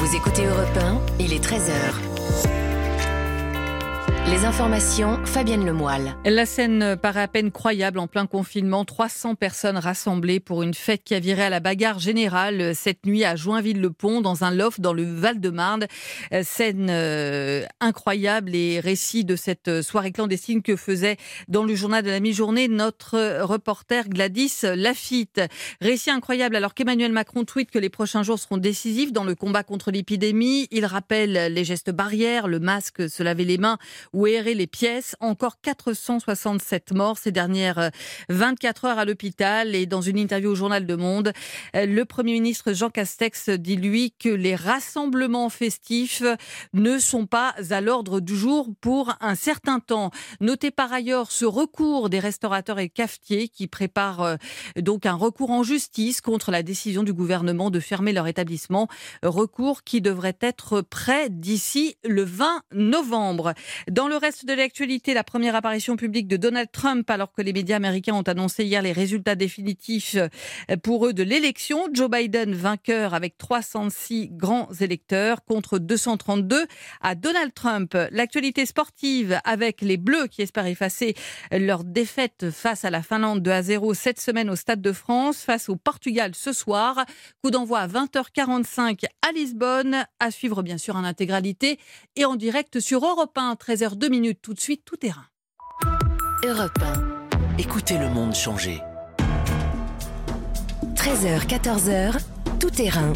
Vous écoutez Europe 1, il est 13h. Les informations, Fabienne Lemoyle. La scène paraît à peine croyable en plein confinement. 300 personnes rassemblées pour une fête qui a viré à la bagarre générale cette nuit à Joinville-le-Pont, dans un loft dans le Val-de-Marne. Scène euh, incroyable et récit de cette soirée clandestine que faisait dans le journal de la mi-journée notre reporter Gladys Lafitte. Récit incroyable alors qu'Emmanuel Macron tweet que les prochains jours seront décisifs dans le combat contre l'épidémie. Il rappelle les gestes barrières, le masque, se laver les mains errer les pièces? Encore 467 morts ces dernières 24 euh, heures à l'hôpital. Et dans une interview au journal de Monde, euh, le Premier ministre Jean Castex dit, lui, que les rassemblements festifs ne sont pas à l'ordre du jour pour un certain temps. Notez par ailleurs ce recours des restaurateurs et cafetiers qui préparent euh, donc un recours en justice contre la décision du gouvernement de fermer leur établissement. Recours qui devrait être prêt d'ici le 20 novembre. Le reste de l'actualité, la première apparition publique de Donald Trump alors que les médias américains ont annoncé hier les résultats définitifs euh, pour eux de l'élection. Joe Biden vainqueur avec 306 grands électeurs contre 232 à Donald Trump. L'actualité sportive avec les Bleus qui espèrent effacer leur défaite face à la Finlande 2 à 0 cette semaine au Stade de France face au Portugal ce soir. Coup d'envoi à 20h45 à Lisbonne. À suivre bien sûr en intégralité et en direct sur Europe 1 13h deux minutes tout de suite, tout terrain. Europe 1. Écoutez le monde changer. 13h, 14h, tout terrain.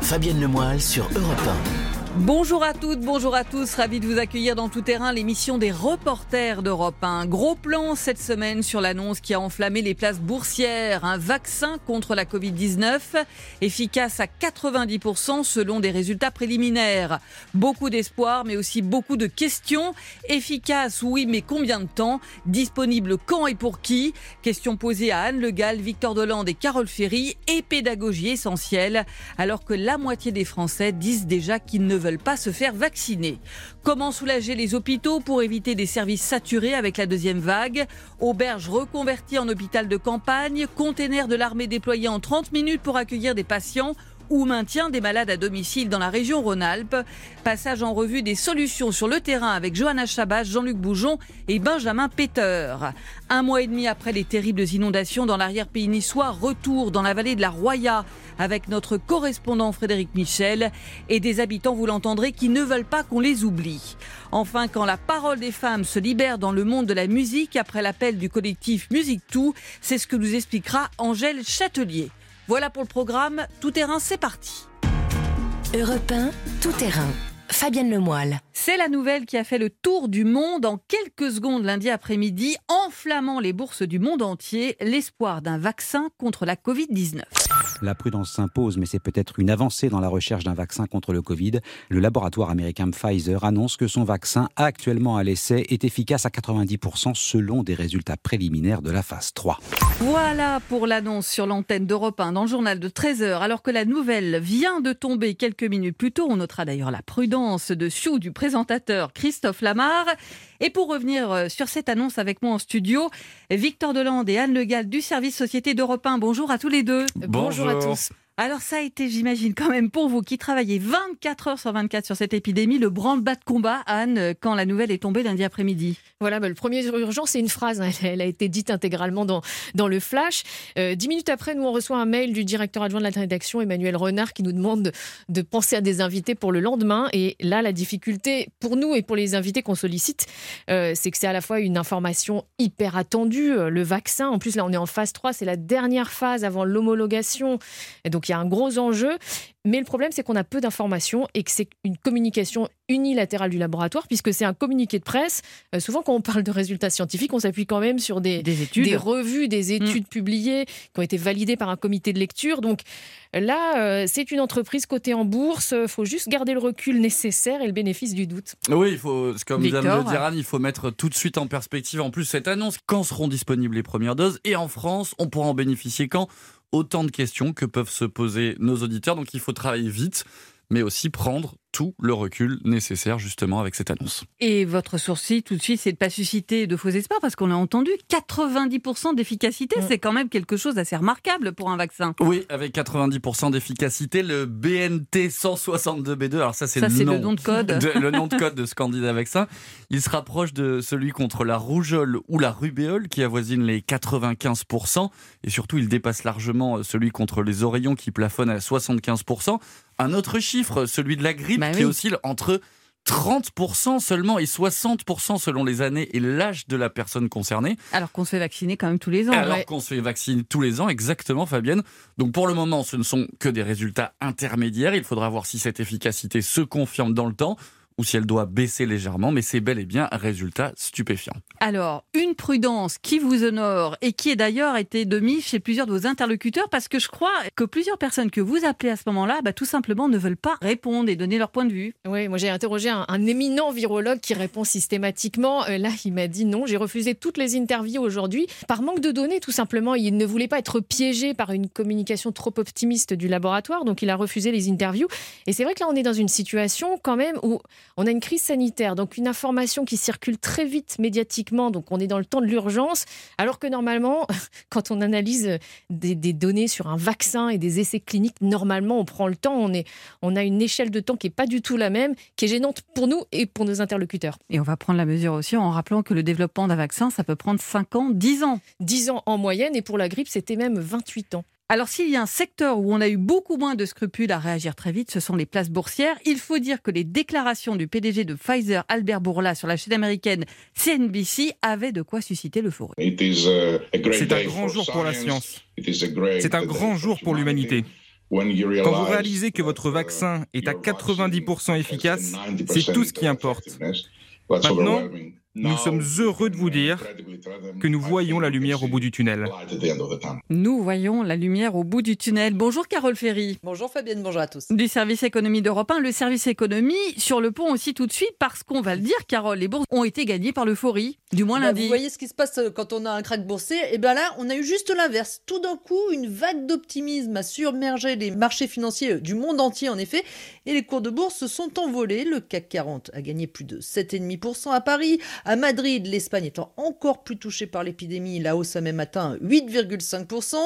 Fabienne Lemoyle sur Europe 1. Bonjour à toutes, bonjour à tous, ravi de vous accueillir dans Tout Terrain, l'émission des reporters d'Europe 1. Gros plan cette semaine sur l'annonce qui a enflammé les places boursières. Un vaccin contre la Covid-19, efficace à 90% selon des résultats préliminaires. Beaucoup d'espoir, mais aussi beaucoup de questions. Efficace, oui, mais combien de temps? Disponible quand et pour qui? Question posée à Anne Le Gall, Victor Dolande et Carole Ferry, et pédagogie essentielle, alors que la moitié des Français disent déjà qu'ils ne veulent pas se faire vacciner. Comment soulager les hôpitaux pour éviter des services saturés avec la deuxième vague? Auberge reconvertie en hôpital de campagne, container de l'armée déployé en 30 minutes pour accueillir des patients ou maintien des malades à domicile dans la région Rhône-Alpes. Passage en revue des solutions sur le terrain avec Johanna Chabas, Jean-Luc Boujon et Benjamin Peter. Un mois et demi après les terribles inondations dans l'arrière-pays niçois, retour dans la vallée de la Roya avec notre correspondant Frédéric Michel et des habitants, vous l'entendrez, qui ne veulent pas qu'on les oublie. Enfin, quand la parole des femmes se libère dans le monde de la musique après l'appel du collectif Musique Tout, c'est ce que nous expliquera Angèle Châtelier. Voilà pour le programme. Tout terrain, c'est parti. Europe 1, tout terrain. Fabienne Lemoyle. C'est la nouvelle qui a fait le tour du monde en quelques secondes lundi après-midi, enflammant les bourses du monde entier, l'espoir d'un vaccin contre la Covid-19. La prudence s'impose, mais c'est peut-être une avancée dans la recherche d'un vaccin contre le Covid. Le laboratoire américain Pfizer annonce que son vaccin, actuellement à l'essai, est efficace à 90% selon des résultats préliminaires de la phase 3. Voilà pour l'annonce sur l'antenne d'Europe 1 dans le journal de 13h. Alors que la nouvelle vient de tomber quelques minutes plus tôt, on notera d'ailleurs la prudence de Chou du présentateur Christophe Lamar. Et pour revenir euh, sur cette annonce avec moi en studio, Victor Delande et Anne Le Gall du service Société d'Europe 1. Bonjour à tous les deux. Bonjour, à tous. Alors ça a été, j'imagine, quand même pour vous qui travaillez 24 heures sur 24 sur cette épidémie, le branle-bas de combat, Anne, quand la nouvelle est tombée lundi après-midi. Voilà, bah, le premier urgent, c'est une phrase. Hein. Elle a été dite intégralement dans, dans le flash. Euh, dix minutes après, nous, on reçoit un mail du directeur adjoint de la rédaction, Emmanuel Renard, qui nous demande de, penser à des invités pour le lendemain. Et là, la difficulté pour nous et pour les invités qu'on sollicite, euh, c'est que c'est à la fois une information hyper attendue, euh, le vaccin. En plus, là, on est en phase 3, c'est la dernière phase avant l'homologation. Et donc, il y a un gros enjeu. Mais le problème, c'est qu'on a peu d'informations et que c'est une communication unilatérale du laboratoire, puisque c'est un communiqué de presse. Euh, souvent, quand on parle de résultats scientifiques, on s'appuie quand même sur des, études. des revues, des mm. études publiées qui ont été validées par un comité de lecture. Donc là, euh, c'est une entreprise cotée en bourse. Il faut juste garder le recul nécessaire et le bénéfice du doute. Oui, il faut, comme vient de le dire Anne, il faut mettre tout de suite en perspective en plus cette annonce. Quand seront disponibles les premières doses? Et en France, on pourra en bénéficier quand? Autant de questions que peuvent se poser nos auditeurs. Donc il faut travailler vite, mais aussi prendre tout le recul nécessaire justement avec cette annonce. Et votre sourcil tout de suite, c'est de pas susciter de faux espoirs parce qu'on a entendu 90% d'efficacité, mm. c'est quand même quelque chose d'assez remarquable pour un vaccin. Oui, avec 90% d'efficacité, le BNT 162B2, alors ça c'est le, le, nom de code, le nom de code de ce candidat vaccin, il se rapproche de celui contre la rougeole ou la rubéole qui avoisine les 95% et surtout il dépasse largement celui contre les oreillons qui plafonne à 75% un autre chiffre, celui de la grippe, bah qui oscille entre 30% seulement et 60% selon les années et l'âge de la personne concernée. Alors qu'on se fait vacciner quand même tous les ans. Alors qu'on se fait vacciner tous les ans, exactement Fabienne. Donc pour le moment, ce ne sont que des résultats intermédiaires. Il faudra voir si cette efficacité se confirme dans le temps ou si elle doit baisser légèrement, mais c'est bel et bien un résultat stupéfiant. Alors, une prudence qui vous honore et qui est d'ailleurs été de mise chez plusieurs de vos interlocuteurs, parce que je crois que plusieurs personnes que vous appelez à ce moment-là, bah, tout simplement ne veulent pas répondre et donner leur point de vue. Oui, moi j'ai interrogé un, éminent virologue qui répond systématiquement. Euh, là, il m'a dit non, j'ai refusé toutes les interviews aujourd'hui par manque de données, tout simplement. Il ne voulait pas être piégé par une communication trop optimiste du laboratoire, donc il a refusé les interviews. Et c'est vrai que là, on est dans une situation quand même où on a une crise sanitaire, donc une information qui circule très vite médiatiquement, donc on est dans le temps de l'urgence, alors que normalement, quand on analyse des, données sur un vaccin et des essais cliniques, normalement on prend le temps, on, est, on a une échelle de temps qui n'est pas du tout la même, qui est gênante pour nous et pour nos interlocuteurs. Et on va prendre la mesure aussi en rappelant que le développement d'un vaccin, ça peut prendre 5 ans, 10 ans. 10 ans en moyenne, et pour la grippe, c'était même 28 ans. Alors s'il y a un secteur où on a eu beaucoup moins de scrupules à réagir très vite, ce sont les places boursières. Il faut dire que les déclarations du PDG de Pfizer, Albert Bourla, sur la chaîne américaine CNBC avaient de quoi susciter l'euphorie. C'est un grand jour pour la science. C'est un grand jour pour l'humanité. Quand vous réalisez que votre vaccin est à 90% efficace, c'est tout ce qui importe. Maintenant, nous sommes heureux de vous dire que nous voyons la lumière au bout du tunnel. Nous voyons la lumière au bout du tunnel. Bonjour Carole Ferry. Bonjour Fabienne, bonjour à tous. Du service économie d'Europe 1, le service économie sur le pont aussi tout de suite parce qu'on va le dire, Carole, les bourses ont été gagnées par l'euphorie, du moins bah, lundi. Vous voyez ce qui se passe euh, quand on a un crack boursier Et eh bien là, on a eu juste l'inverse. Tout d'un coup, une vague d'optimisme a submergé les marchés financiers du monde entier en effet, et les cours de bourse se sont envolés. Le CAC 40 a gagné plus de 7,5% à Paris. À Madrid, l'Espagne étant encore plus touchée par l'épidémie, la hausse a même atteint 8,5%.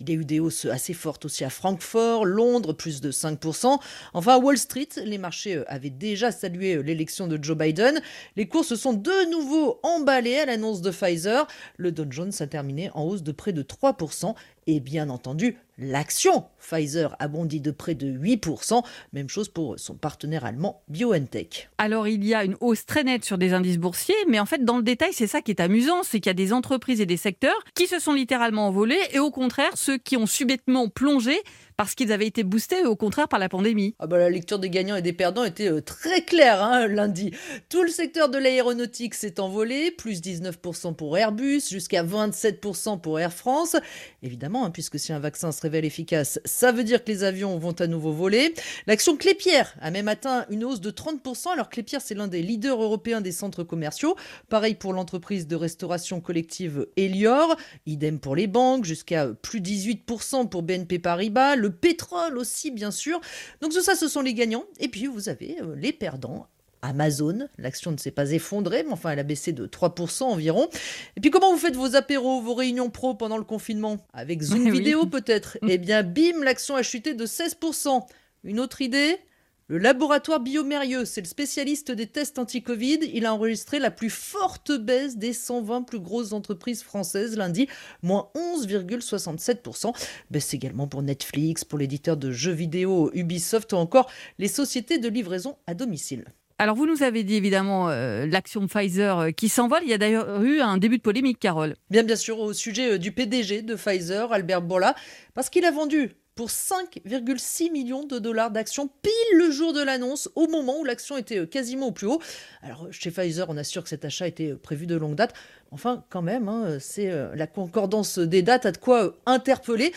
Il y a eu des hausses assez fortes aussi à Francfort, Londres, plus de 5%. Enfin, à Wall Street, les marchés euh, avaient déjà salué euh, l'élection de Joe Biden. Les cours se sont de nouveau emballés à l'annonce de Pfizer. Le Dow Jones a terminé en hausse de près de 3%. Et bien entendu, l'action Pfizer a bondi de près de 8%. Même chose pour son partenaire allemand BioNTech. Alors il y a une hausse très nette sur des indices boursiers, mais en fait dans le détail c'est ça qui est amusant, c'est qu'il y a des entreprises et des secteurs qui se sont littéralement envolés et au contraire ceux qui ont subitement plongé parce qu'ils avaient été boostés au contraire par la pandémie. Ah bah, la lecture des gagnants et des perdants était euh, très claire hein, lundi. Tout le secteur de l'aéronautique s'est envolé, plus 19% pour Airbus, jusqu'à 27% pour Air France. Évidemment, hein, puisque si un vaccin se révèle efficace, ça veut dire que les avions vont à nouveau voler. L'action Clépierre a même atteint une hausse de 30%, alors Clépierre c'est l'un des leaders européens des centres commerciaux. Pareil pour l'entreprise de restauration collective Elior, idem pour les banques, jusqu'à plus 18% pour BNP Paribas le pétrole aussi, bien sûr. Donc tout ça, ce sont les gagnants. Et puis vous avez euh, les perdants. Amazon, l'action ne s'est pas effondrée, mais enfin elle a baissé de 3% environ. Et puis comment vous faites vos apéros, vos réunions pro pendant le confinement? Avec Zoom vidéo peut-être? Eh bien bim, l'action a chuté de 16%. Une autre idée? Le laboratoire Biomérieux, c'est le spécialiste des tests anti-Covid. Il a enregistré la plus forte baisse des 120 plus grosses entreprises françaises lundi, moins 11,67%. Baisse également pour Netflix, pour l'éditeur de jeux vidéo Ubisoft ou encore les sociétés de livraison à domicile. Alors vous nous avez dit évidemment euh, l'action Pfizer euh, qui s'envole. Il y a d'ailleurs eu un début de polémique, Carole. Bien bien sûr au sujet euh, du PDG de Pfizer, Albert Bourla, parce qu'il a vendu pour 5,6 millions de dollars d'actions pile le jour de l'annonce, au moment où l'action était euh, quasiment au plus haut. Alors chez Pfizer, on assure que cet achat était euh, prévu de longue date. Enfin, quand même, hein, c'est euh, la concordance des dates a de quoi interpeller.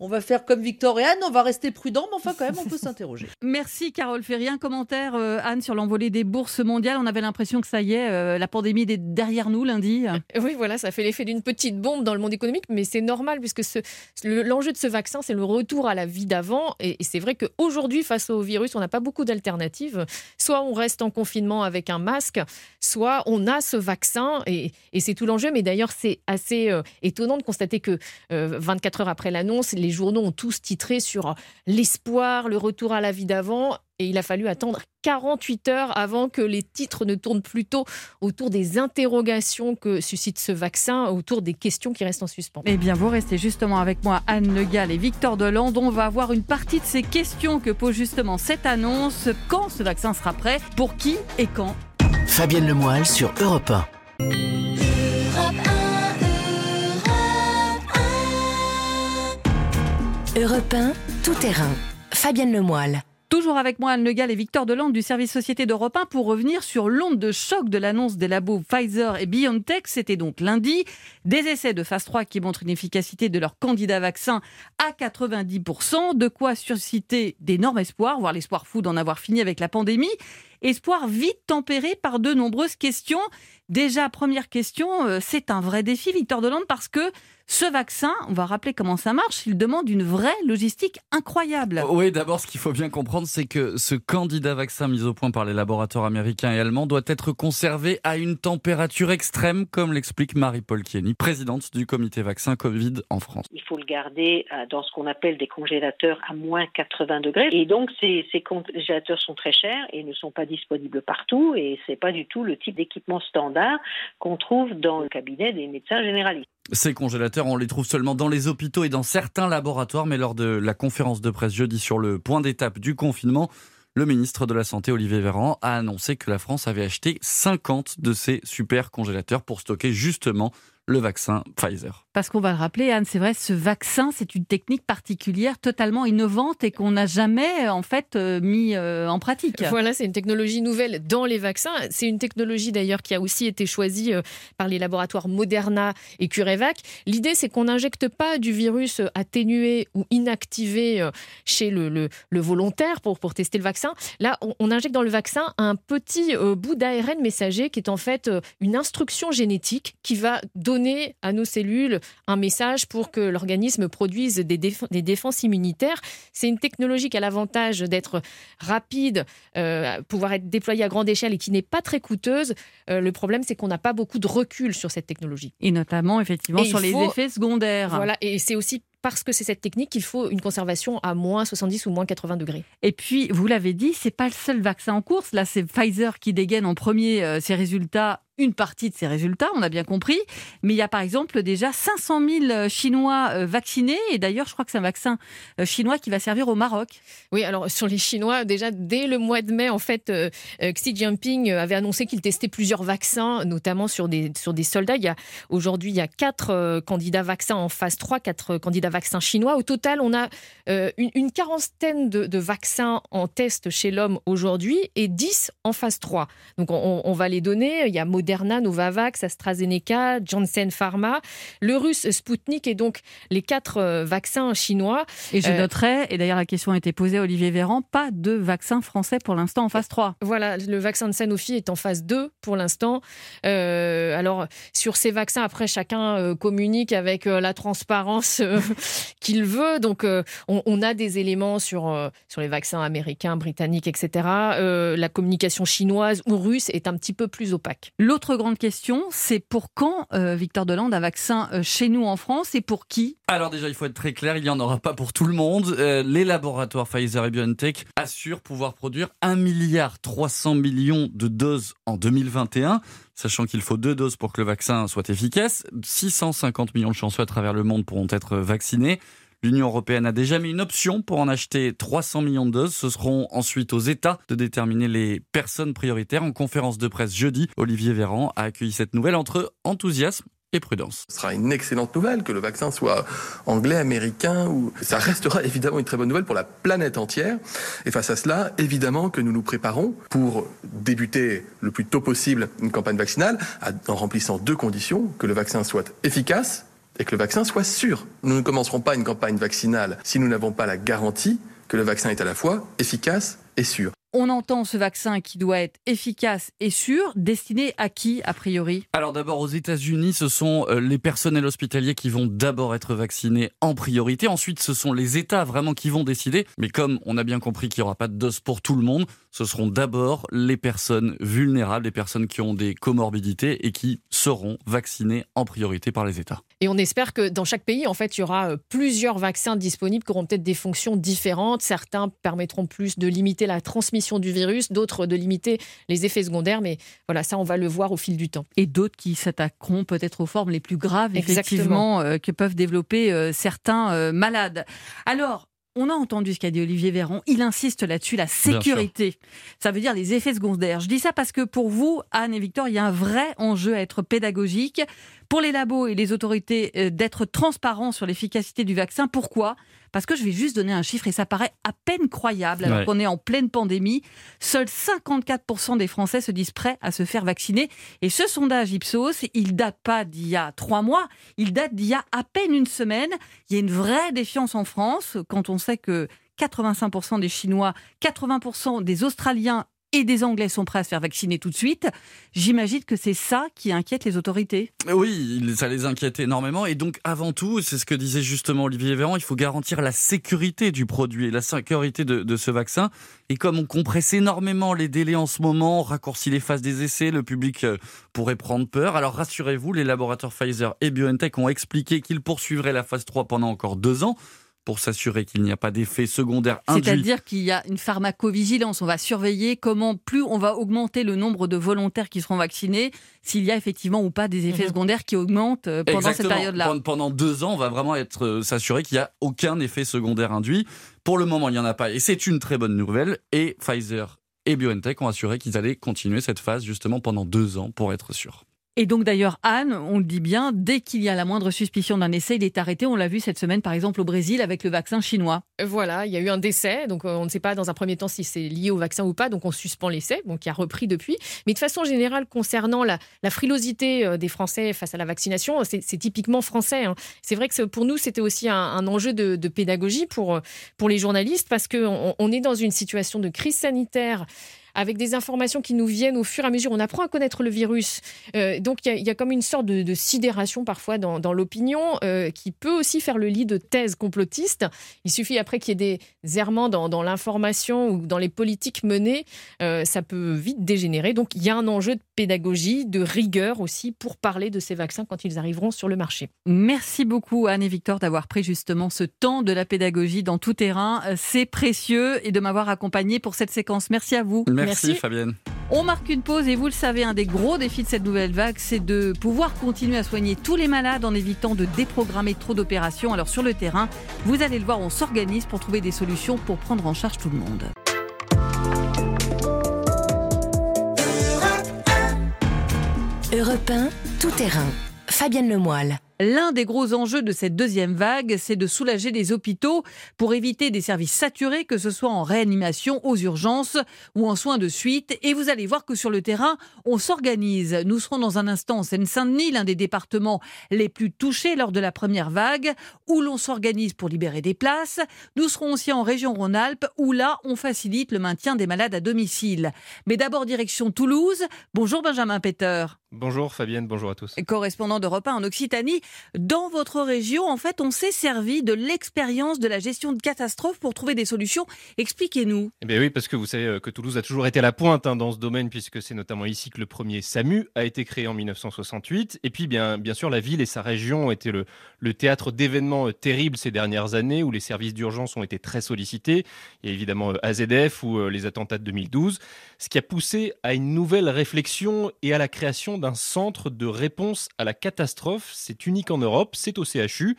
On va faire comme Victor et Anne, on va rester prudent, mais enfin quand même, on peut s'interroger. Merci Carole Ferry. Un commentaire, euh, Anne, sur l'envolée des bourses mondiales. On avait l'impression que ça y est, euh, la pandémie est derrière nous lundi. Euh, oui, voilà, ça fait l'effet d'une petite bombe dans le monde économique, mais c'est normal puisque l'enjeu de ce vaccin, c'est le retour à la vie d'avant. Et, c'est vrai qu'aujourd'hui, face au virus, on n'a pas beaucoup d'alternatives. Soit on reste en confinement avec un masque, soit on a ce vaccin et, c'est tout l'enjeu. Mais d'ailleurs, c'est assez étonnant de constater que 24 heures après l'annonce, les les journaux ont tous titré sur l'espoir, le retour à la vie d'avant. Et il a fallu attendre 48 heures avant que les titres ne tournent plutôt autour des interrogations que suscite ce vaccin, autour des questions qui restent en suspens. Eh bien, vous restez justement avec moi, Anne Le Gall et Victor Deland. On va avoir une partie de ces questions que pose justement cette annonce. Quand ce vaccin sera prêt? Pour qui et quand? Fabienne Lemoyle sur Europe 1. Europe 1, tout terrain. Fabienne Lemoyle. Toujours avec moi Anne Le Gall et Victor Delande du service Société d'Europe 1 pour revenir sur l'onde de choc de l'annonce des labos Pfizer et BioNTech. C'était donc lundi. Des essais de phase 3 qui montrent une efficacité de leur candidat vaccin à 90%. De quoi susciter d'énormes espoirs, voire l'espoir fou d'en avoir fini avec la pandémie. Espoir vite tempéré par de nombreuses questions. Déjà, première question, euh, c'est un vrai défi, Victor Delande, parce que ce vaccin, on va rappeler comment ça marche, il demande une vraie logistique incroyable. Oui, d'abord, ce qu'il faut bien comprendre, c'est que ce candidat vaccin mis au point par les laboratoires américains et allemands doit être conservé à une température extrême, comme l'explique Marie-Paul Kieny, présidente du comité vaccin Covid en France. Il faut le garder euh, dans ce qu'on appelle des congélateurs à moins 80 degrés. Et donc, ces, ces congélateurs sont très chers et ne sont pas disponibles partout. Et c'est pas du tout le type d'équipement standard qu'on trouve dans le cabinet des médecins généralistes. Ces congélateurs, on les trouve seulement dans les hôpitaux et dans certains laboratoires, mais lors de la conférence de presse jeudi sur le point d'étape du confinement, le ministre de la Santé, Olivier Véran, a annoncé que la France avait acheté 50 de ces super congélateurs pour stocker justement le vaccin Pfizer. Parce qu'on va le rappeler, Anne, c'est vrai, ce vaccin, c'est une technique particulière, totalement innovante et qu'on n'a jamais en fait euh, mis euh, en pratique. Voilà, c'est une technologie nouvelle dans les vaccins. C'est une technologie d'ailleurs qui a aussi été choisie euh, par les laboratoires Moderna et CureVac. L'idée, c'est qu'on n'injecte pas du virus atténué ou inactivé chez le, le, volontaire pour, pour tester le vaccin. Là, on, on injecte dans le vaccin un petit bout d'ARN messager qui est en fait une instruction génétique qui va donner à nos cellules un message pour que l'organisme produise des, des, défenses immunitaires. C'est une technologie qui a l'avantage d'être rapide, euh, pouvoir être déployée à grande échelle et qui n'est pas très coûteuse. Euh, le problème, c'est qu'on n'a pas beaucoup de recul sur cette technologie. Et notamment, effectivement, sur les effets secondaires. Voilà, et c'est aussi parce que c'est cette technique qu'il faut une conservation à moins 70 ou moins 80 degrés. Et puis, vous l'avez dit, c'est pas le seul vaccin en course. Là, c'est Pfizer qui dégaine en premier euh, ses résultats une partie de ces résultats, on a bien compris. Mais il y a par exemple déjà 500 000 euh, Chinois euh, vaccinés. Et d'ailleurs, je crois que c'est un vaccin euh, chinois qui va servir au Maroc. Oui, alors sur les Chinois, déjà dès le mois de mai, en fait, Xi Jinping avait annoncé qu'il testait plusieurs vaccins, notamment sur des, sur des soldats. Il y a, aujourd'hui, il y a quatre candidats vaccins en phase 3, quatre candidats vaccins chinois. Au total, on a une, quarantaine de, vaccins en test chez l'homme aujourd'hui et 10 en phase 3. Donc on, va les donner. Il y a Moderna Moderna, Novavax, AstraZeneca, Janssen Pharma, le russe Sputnik et donc les quatre euh, vaccins chinois. Et je euh, noterai, et d'ailleurs la question a été posée à Olivier Véran, pas de vaccin français pour l'instant en phase 3. Voilà, le vaccin de Sanofi est en phase 2 pour l'instant. Euh, alors sur ces vaccins, après chacun communique avec la transparence qu'il veut. Donc on, a des éléments sur, sur les vaccins américains, britanniques, etc. la communication chinoise ou russe est un petit peu plus opaque. L'autre grande question, c'est pour quand, euh, Victor Delande, un vaccin euh, chez nous en France et pour qui? Alors déjà, il faut être très clair, il n'y en aura pas pour tout le monde. Euh, les laboratoires Pfizer et BioNTech assurent pouvoir produire 1 milliard 300 millions de doses en 2021 sachant qu'il faut deux doses pour que le vaccin soit efficace. 650 millions de chanceux à travers le monde pourront être vaccinés. L'Union européenne a déjà mis une option pour en acheter 300 millions de doses. Ce seront ensuite aux États de déterminer les personnes prioritaires. En conférence de presse jeudi, Olivier Véran a accueilli cette nouvelle entre enthousiasme et prudence. Ce sera une excellente nouvelle que le vaccin soit anglais, américain ou ça restera évidemment une très bonne nouvelle pour la planète entière. Et face à cela, évidemment que nous nous préparons pour débuter le plus tôt possible une campagne vaccinale en remplissant deux conditions que le vaccin soit efficace et que le vaccin soit sûr. Nous ne commencerons pas une campagne vaccinale si nous n'avons pas la garantie que le vaccin est à la fois efficace et sûr. On entend ce vaccin qui doit être efficace et sûr, destiné à qui a priori? Alors d'abord aux États-Unis, ce sont euh, les personnels hospitaliers qui vont d'abord être vaccinés en priorité. Ensuite, ce sont les États vraiment qui vont décider. Mais comme on a bien compris qu'il n'y aura pas de dose pour tout le monde, ce seront d'abord les personnes vulnérables, les personnes qui ont des comorbidités et qui seront vaccinées en priorité par les États. Et on espère que dans chaque pays, en fait, il y aura euh, plusieurs vaccins disponibles qui auront peut-être des fonctions différentes. Certains permettront plus de limiter la transmission du virus, d'autres de limiter les effets secondaires. Mais voilà, ça, on va le voir au fil du temps. Et d'autres qui s'attaqueront peut-être aux formes les plus graves, effectivement, euh, que peuvent développer euh, certains malades. Alors, on a entendu ce qu'a dit Olivier Véran. Il insiste là-dessus, la sécurité. Ça veut dire les effets secondaires. Je dis ça parce que pour vous, Anne et Victor, il y a un vrai enjeu à être pédagogique. Pour les labos et les autorités, euh, d'être transparents sur l'efficacité du vaccin. Pourquoi? Parce que je vais juste donner un chiffre et ça paraît à peine croyable alors qu'on est en pleine pandémie. Seuls 54% des Français se disent prêts à se faire vacciner. Et ce sondage Ipsos, il date pas d'il y a trois mois, il date d'il y a à peine une semaine. Il y a une vraie défiance en France quand on sait que 85% des Chinois, 80% des Australiens et des Anglais sont prêts à se faire vacciner tout de suite. J'imagine que c'est ça qui inquiète les autorités. Oui, ça les inquiète énormément. Et donc, avant tout, c'est ce que disait justement Olivier Véran, il faut garantir la sécurité du produit et la sécurité de, ce vaccin. Et comme on compresse énormément les délais en ce moment, on raccourcit les phases des essais, le public euh, pourrait prendre peur. Alors rassurez-vous, les laboratoires Pfizer et BioNTech ont expliqué qu'ils poursuivraient la phase 3 pendant encore deux ans pour s'assurer qu'il n'y a pas d'effet secondaire induit. C'est-à-dire qu'il y a une pharmacovigilance. On va surveiller comment plus on va augmenter le nombre de volontaires qui seront vaccinés, s'il y a effectivement ou pas des effets mhm. secondaires qui augmentent euh, pendant cette période-là. Pendant deux ans, on va vraiment être euh, s'assurer qu'il n'y a aucun effet secondaire induit. Pour le moment, il n'y en a pas. Et c'est une très bonne nouvelle. Et Pfizer et BioNTech ont assuré qu'ils allaient continuer cette phase justement pendant deux ans pour être sûrs. Et donc d'ailleurs, Anne, on le dit bien, dès qu'il y a la moindre suspicion d'un essai, il est arrêté. On l'a vu cette semaine, par exemple, au Brésil avec le vaccin chinois. Voilà, il y a eu un décès, donc euh, on ne sait pas dans un premier temps si c'est lié au vaccin ou pas, donc on suspend l'essai, donc qui a repris depuis. Mais de façon générale, concernant la, frilosité euh, des Français face à la vaccination, c'est typiquement français. Hein. C'est vrai que pour nous, c'était aussi un, enjeu de, pédagogie pour, euh, pour les journalistes, parce qu'on on est dans une situation de crise sanitaire avec des informations qui nous viennent au fur et à mesure. On apprend à connaître le virus. Euh, donc il y, a comme une sorte de, sidération parfois dans, l'opinion euh, qui peut aussi faire le lit de thèses complotistes. Il suffit après qu'il y ait des errements dans, l'information ou dans les politiques menées, euh, ça peut vite dégénérer. Donc il y a un enjeu de pédagogie, de rigueur aussi pour parler de ces vaccins quand ils arriveront sur le marché. Merci beaucoup Anne et Victor d'avoir pris justement ce temps de la pédagogie dans tout terrain. C'est précieux et de m'avoir accompagné pour cette séquence. Merci à vous. Merci, Fabienne. On marque une pause et vous le savez, un des gros défis de cette nouvelle vague, c'est de pouvoir continuer à soigner tous les malades en évitant de déprogrammer trop d'opérations. Alors sur le terrain, vous allez le voir, on s'organise pour trouver des solutions pour prendre en charge tout le monde. Europe 1, tout terrain. Fabienne Lemoyle. L'un des gros enjeux de cette deuxième vague, c'est de soulager les hôpitaux pour éviter des services saturés, que ce soit en réanimation, aux urgences ou en soins de suite. Et vous allez voir que sur le terrain, on s'organise. Nous serons dans un instant en Seine-Saint-Denis, l'un des départements les plus touchés lors de la première vague, où l'on s'organise pour libérer des places. Nous serons aussi en région Rhône-Alpes, où là, on facilite le maintien des malades à domicile. Mais d'abord, direction Toulouse. Bonjour Benjamin Peter. Bonjour Fabienne, bonjour à tous. Correspondant d'Europe 1 en Occitanie. Dans votre région, en fait, on s'est servi de l'expérience de la gestion de catastrophes pour trouver des solutions. Expliquez-nous. Eh bien oui, parce que vous savez euh, que Toulouse a toujours été à la pointe hein, dans ce domaine, puisque c'est notamment ici que le premier SAMU a été créé en 1968. Et puis, bien, bien sûr, la ville et sa région ont été le, le théâtre d'événements euh, terribles ces dernières années, où les services d'urgence ont été très sollicités. Il y a évidemment euh, AZF ou les attentats de 2012, ce qui a poussé à une nouvelle réflexion et à la création d'un centre de réponse à la catastrophe. C'est unique en Europe, c'est au CHU.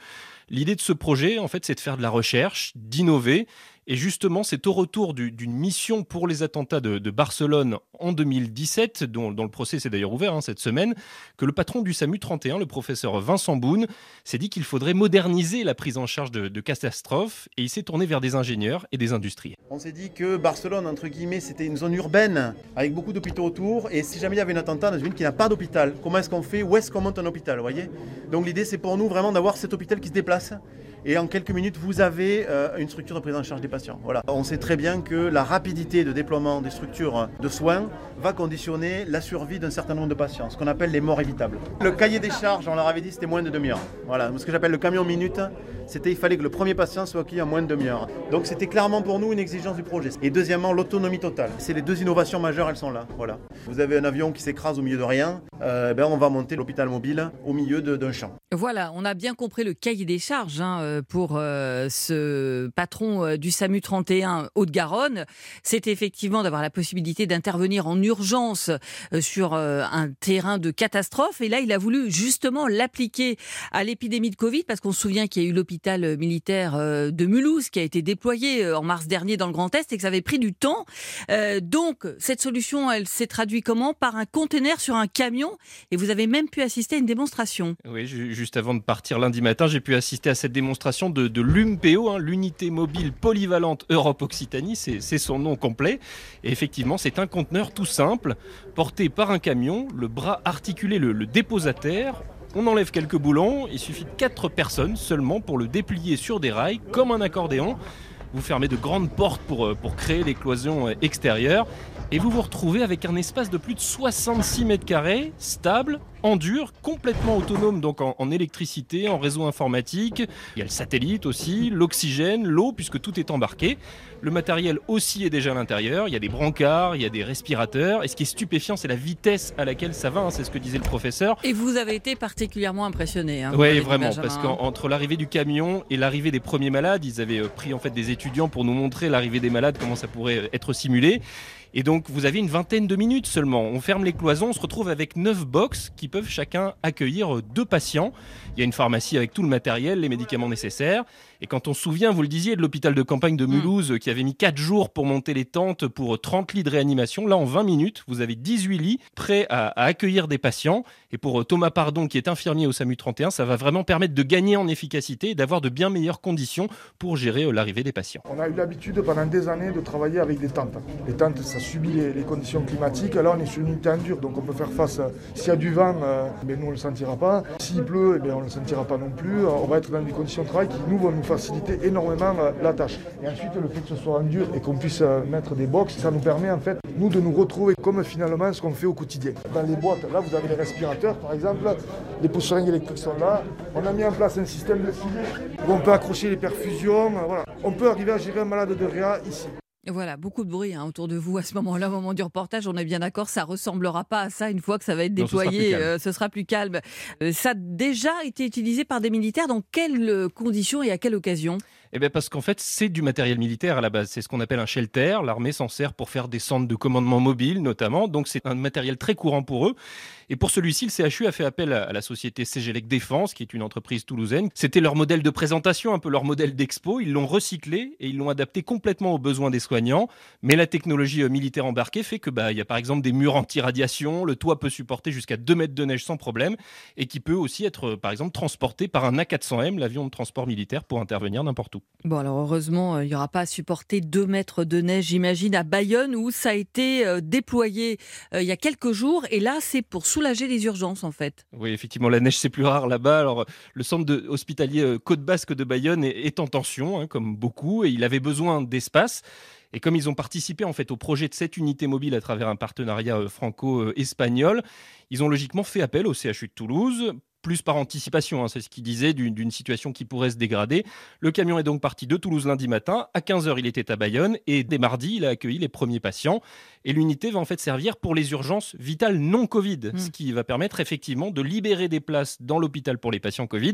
L'idée de ce projet, en fait, c'est de faire de la recherche, d'innover et justement, c'est au retour d'une mission pour les attentats de, Barcelone en 2017, dont, le procès s'est d'ailleurs ouvert hein, cette semaine, que le patron du SAMU 31, le professeur Vincent Boone, s'est dit qu'il faudrait moderniser la prise en charge de, catastrophes. Et il s'est tourné vers des ingénieurs et des industriels. On s'est dit que Barcelone, entre guillemets, c'était une zone urbaine avec beaucoup d'hôpitaux autour et si jamais il y avait un attentat dans une ville qui n'a pas d'hôpital, comment est-ce qu'on fait? Où est-ce qu'on monte un hôpital voyez? Donc l'idée, c'est pour nous vraiment d'avoir cet hôpital qui se déplace et en quelques minutes, vous avez euh, une structure de prise en charge des patients. Voilà. On sait très bien que la rapidité de déploiement des structures de soins va conditionner la survie d'un certain nombre de patients, ce qu'on appelle les morts évitables. Le cahier des charges, on leur avait dit, c'était moins de demi-heure. Voilà. Ce que j'appelle le camion minute, c'était il fallait que le premier patient soit accueilli en moins de demi-heure. Donc c'était clairement pour nous une exigence du projet. Et deuxièmement, l'autonomie totale. C'est les deux innovations majeures, elles sont là. Voilà. Vous avez un avion qui s'écrase au milieu de rien, euh, ben on va monter l'hôpital mobile au milieu d'un champ. Voilà, on a bien compris le cahier des charges hein, pour euh, ce patron euh, du SAMU 31 Haute-Garonne. C'est effectivement d'avoir la possibilité d'intervenir en urgence sur un terrain de catastrophe. Et là, il a voulu justement l'appliquer à l'épidémie de Covid parce qu'on se souvient qu'il y a eu l'hôpital militaire de Mulhouse qui a été déployé en mars dernier dans le Grand Est et que ça avait pris du temps. donc, cette solution, elle s'est traduite comment? Par un conteneur sur un camion. Et vous avez même pu assister à une démonstration. Oui, juste avant de partir lundi matin, j'ai pu assister à cette démonstration de, l'UMPO, hein, l'unité mobile polyvalente Europe-Occitanie, c'est son nom complet. Et effectivement, c'est un conteneur tout simple, porté par un camion, le bras articulé le, le terre, on enlève quelques boulons, il suffit de 4 personnes seulement pour le déplier sur des rails comme un accordéon. Vous fermez de grandes portes pour, euh, pour créer des cloisons euh, extérieures et vous vous retrouvez avec un espace de plus de 66 mètres carrés, stable, en dur, complètement autonome donc en, électricité, en réseau informatique. Il y a le satellite aussi, l'oxygène, l'eau, puisque tout est embarqué. Le matériel aussi est déjà à l'intérieur. Il y a des brancards, il y a des respirateurs. Et ce qui est stupéfiant, c'est la vitesse à laquelle ça va. Hein, c'est ce que disait le professeur. Et vous avez été particulièrement impressionné. Hein, oui, vraiment, parce qu'entre l'arrivée du camion et l'arrivée des premiers malades, ils avaient euh, pris en fait des étudiants pour nous montrer l'arrivée des malades, comment ça pourrait être simulé. Et donc, vous avez une vingtaine de minutes seulement. On ferme les cloisons, on se retrouve avec neuf box qui peuvent chacun accueillir deux patients. Il y a une pharmacie avec tout le matériel, les médicaments nécessaires. Et quand on se souvient, vous le disiez, de l'hôpital de campagne de mm. Mulhouse qui avait mis 4 jours pour monter les tentes pour 30 lits de réanimation, là en 20 minutes, vous avez 18 lits prêts à, accueillir des patients. Et pour euh, Thomas Pardon, qui est infirmier au SAMU 31, ça va vraiment permettre de gagner en efficacité et d'avoir de bien meilleures conditions pour gérer euh, l'arrivée des patients. On a eu l'habitude pendant des années de travailler avec des tentes. Les tentes, ça subit les, conditions climatiques. Là, on est sur une unité en dur, donc on peut faire face. Euh, s'il y a du vent, mais nous, on ne le sentira pas. S'il pleut, eh on ne le sentira pas non plus. On va être dans des conditions de travail qui, nous, vont nous faciliter énormément euh, la tâche. Et ensuite, le fait que ce soit en dur et qu'on puisse euh, mettre des box, ça nous permet en fait, nous, de nous retrouver comme finalement ce qu'on fait au quotidien. Dans les boîtes, là, vous avez les respirateurs, par exemple, les poutres électriques sont là. On a mis en place un système de filet où on peut accrocher les perfusions. Voilà. On peut arriver à gérer un malade de réa ici. Voilà, beaucoup de bruit hein, autour de vous à ce moment-là, au moment du reportage. On est bien d'accord, ça ressemblera pas à ça une fois que ça va être déployé. Euh, ce, sera plus calme. ça a déjà été utilisé par des militaires. Dans quelles conditions et à quelle occasion? Eh bien parce qu'en fait, c'est du matériel militaire à la base. C'est ce qu'on appelle un shelter. L'armée s'en sert pour faire des centres de commandement mobile, notamment. Donc c'est un matériel très courant pour eux. Et pour celui-ci, le CHU a fait appel à la société CGLEC Défense, qui est une entreprise toulousaine. C'était leur modèle de présentation, un peu leur modèle d'expo. Ils l'ont recyclé et ils l'ont adapté complètement aux besoins des soignants. Mais la technologie euh, militaire embarquée fait que bah il y a par exemple des murs anti-radiation. Le toit peut supporter jusqu'à 2 mètres de neige sans problème et qui peut aussi être euh, par exemple transporté par un A400M, l'avion de transport militaire, pour intervenir n'importe où. Bon, alors heureusement, euh, il n'y aura pas à supporter 2 mètres de neige, j'imagine, à Bayonne, où ça a été euh, déployé euh, il y a quelques jours. Et là, c'est pour soulager les urgences, en fait. Oui, effectivement, la neige, c'est plus rare là-bas. Alors, le centre hospitalier Côte Basque de Bayonne est, en tension, hein, comme beaucoup, et il avait besoin d'espace. Et comme ils ont participé en fait au projet de cette unité mobile à travers un partenariat franco-espagnol, ils ont logiquement fait appel au CHU de Toulouse plus par anticipation, hein, c'est ce qu'il disait, d'une situation qui pourrait se dégrader. Le camion est donc parti de Toulouse lundi matin. À 15h, il était à Bayonne et dès mardi, il a accueilli les premiers patients. Et l'unité va en fait servir pour les urgences vitales non Covid, hmm. ce qui va permettre effectivement de libérer des places dans l'hôpital pour les patients Covid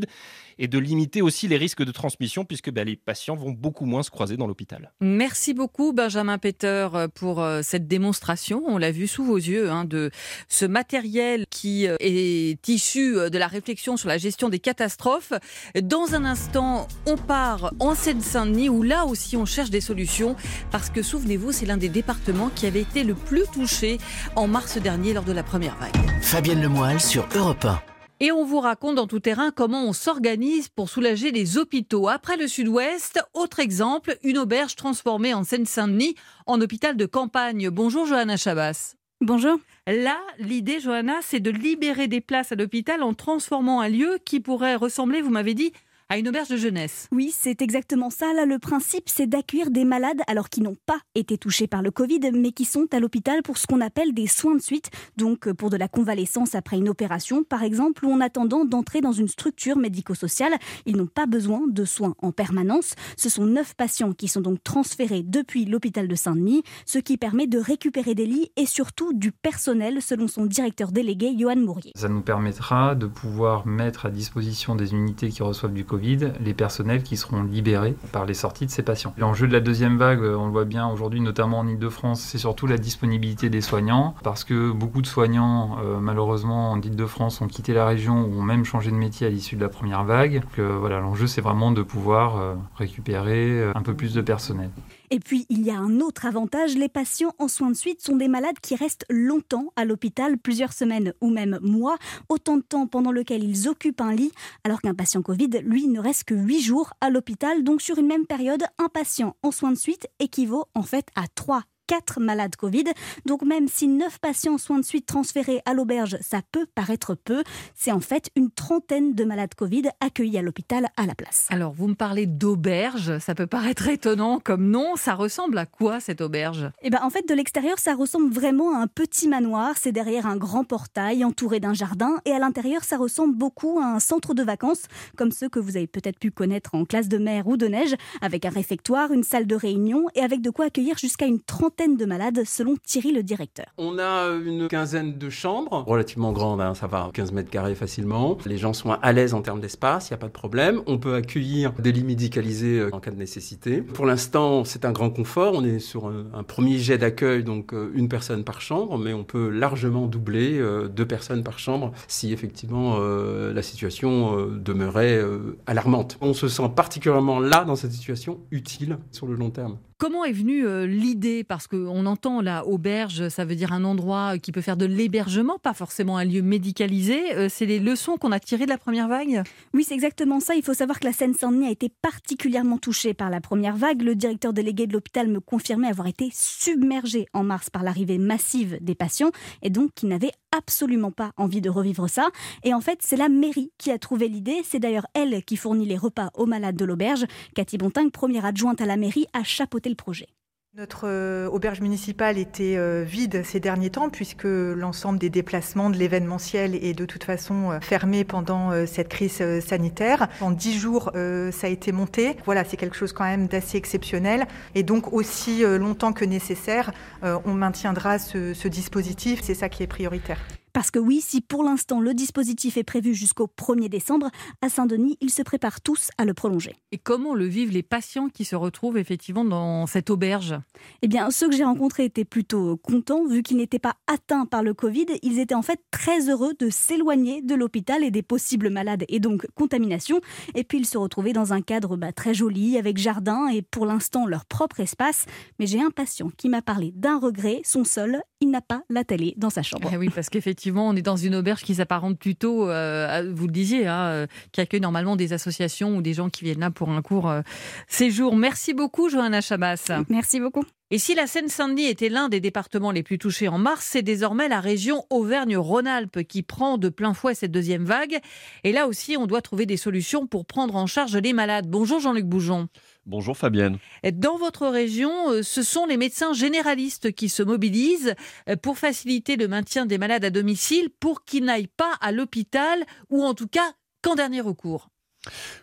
et de limiter aussi les risques de transmission puisque bah, les patients vont beaucoup moins se croiser dans l'hôpital. Merci beaucoup Benjamin Peter pour euh, cette démonstration. On l'a vu sous vos yeux hein, de ce matériel qui euh, est issu euh, de la réflexion sur la gestion des catastrophes. Dans un instant, on part en Seine-Saint-Denis où là aussi on cherche des solutions parce que souvenez-vous, c'est l'un des départements qui avait été le plus touché en mars dernier lors de la première vague. Fabienne Lemoyle sur Europe 1. Et on vous raconte dans tout terrain comment on s'organise pour soulager les hôpitaux. Après le sud-ouest, autre exemple, une auberge transformée en Seine-Saint-Denis en hôpital de campagne. Bonjour Johanna Chabas. Bonjour. Là, l'idée, Johanna, c'est de libérer des places à l'hôpital en transformant un lieu qui pourrait ressembler, vous m'avez dit, à une auberge de jeunesse. Oui, c'est exactement ça. Là, le principe, c'est d'accueillir des malades alors qui n'ont pas été touchés par le Covid, mais qui sont à l'hôpital pour ce qu'on appelle des soins de suite, donc euh, pour de la convalescence après une opération, par exemple, ou en attendant d'entrer dans une structure médico-sociale. Ils n'ont pas besoin de soins en permanence. Ce sont neuf patients qui sont donc transférés depuis l'hôpital de Saint-Denis, ce qui permet de récupérer des lits et surtout du personnel, selon son directeur délégué, Johan Mourier. Ça nous permettra de pouvoir mettre à disposition des unités qui reçoivent du Covid les personnels qui seront libérés par les sorties de ces patients. L'enjeu de la deuxième vague, on le voit bien aujourd'hui, notamment en Ile-de-France, c'est surtout la disponibilité des soignants, parce que beaucoup de soignants, euh, malheureusement, en Ile-de-France, ont quitté la région ou ont même changé de métier à l'issue de la première vague. Donc, euh, voilà, l'enjeu, c'est vraiment de pouvoir euh, récupérer un peu plus de personnel. Et puis, il y a un autre avantage, les patients en soins de suite sont des malades qui restent longtemps à l'hôpital, plusieurs semaines ou même mois, autant de temps pendant lequel ils occupent un lit, alors qu'un patient Covid, lui, ne reste que 8 jours à l'hôpital. Donc, sur une même période, un patient en soins de suite équivaut en fait à 3 4 malades Covid. Donc même si 9 patients en soins de suite transférés à l'auberge, ça peut paraître peu, c'est en fait une trentaine de malades Covid accueillis à l'hôpital à la place. Alors vous me parlez d'auberge, ça peut paraître étonnant comme nom, ça ressemble à quoi cette auberge? Eh ben en fait de l'extérieur ça ressemble vraiment à un petit manoir, c'est derrière un grand portail entouré d'un jardin. Et à l'intérieur ça ressemble beaucoup à un centre de vacances comme ceux que vous avez peut-être pu connaître en classe de mer ou de neige avec un réfectoire, une salle de réunion et avec de quoi accueillir jusqu'à une trentaine de malades, selon Thierry le directeur. On a une quinzaine de chambres, relativement grandes, hein, ça va 15 mètres carrés facilement. Les gens sont à l'aise en termes d'espace, il n'y a pas de problème. On peut accueillir des lits médicalisés euh, en cas de nécessité. Pour l'instant, c'est un grand confort. On est sur un, premier jet d'accueil, donc euh, une personne par chambre, mais on peut largement doubler euh, deux personnes par chambre si effectivement la situation demeurait alarmante. On se sent particulièrement là, dans cette situation, utile sur le long terme. Comment est venue euh, l'idée? Parce qu'on entend la auberge, ça veut dire un endroit qui peut faire de l'hébergement, pas forcément un lieu médicalisé. Euh, c'est les leçons qu'on a tirées de la première vague? Oui, c'est exactement ça. Il faut savoir que la Seine-Saint-Denis a été particulièrement touchée par la première vague. Le directeur délégué de l'hôpital me confirmait avoir été submergé en mars par l'arrivée massive des patients et donc qu'il n'avait absolument pas envie de revivre ça. Et en fait, c'est la mairie qui a trouvé l'idée. C'est d'ailleurs elle qui fournit les repas aux malades de l'auberge. Cathy Bontingue, première adjointe à la mairie, a chapeauté le projet. Notre euh, auberge municipale était euh, vide ces derniers temps puisque l'ensemble des déplacements de l'événementiel est de toute façon euh, fermé pendant cette crise sanitaire. En dix jours, ça a été monté. Voilà, c'est quelque chose quand même d'assez exceptionnel. Et donc aussi longtemps que nécessaire, on maintiendra ce dispositif. C'est ça qui est prioritaire. Parce que oui, si pour l'instant le dispositif est prévu jusqu'au 1er décembre, à Saint-Denis, ils se préparent tous à le prolonger. Et comment le vivent les patients qui se retrouvent effectivement dans cette auberge? Eh bien, ceux que j'ai rencontrés étaient plutôt contents, vu qu'ils n'étaient pas atteints par le Covid. Ils étaient en fait très heureux de s'éloigner de l'hôpital et des possibles malades et donc contamination. Et puis ils se retrouvaient dans un cadre bah, très joli, avec jardin et pour l'instant leur propre espace. Mais j'ai un patient qui m'a parlé d'un regret, son seul, il n'a pas la télé dans sa chambre. Ah oui, parce qu'effectivement, effectivement, on est dans une auberge qui s'apparente plutôt, euh, vous le disiez, hein, euh, qui accueille normalement des associations ou des gens qui viennent là pour un court euh, séjour. Merci beaucoup, Johanna Chabas. Merci beaucoup. Et si la Seine-Saint-Denis était l'un des départements les plus touchés en mars, c'est désormais la région Auvergne-Rhône-Alpes qui prend de plein fouet cette deuxième vague. Et là aussi, on doit trouver des solutions pour prendre en charge les malades. Bonjour Jean-Luc Boujon. Bonjour Fabienne. Dans votre région, euh, ce sont les médecins généralistes qui se mobilisent euh, pour faciliter le maintien des malades à domicile pour qu'ils n'aillent pas à l'hôpital ou en tout cas qu'en dernier recours.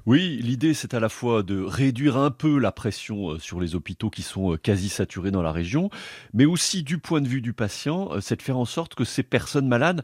Oui, l'idée c'est à la fois de réduire un peu la pression euh, sur les hôpitaux qui sont euh, quasi saturés dans la région, mais aussi du point de vue du patient, euh, c'est de faire en sorte que ces personnes malades,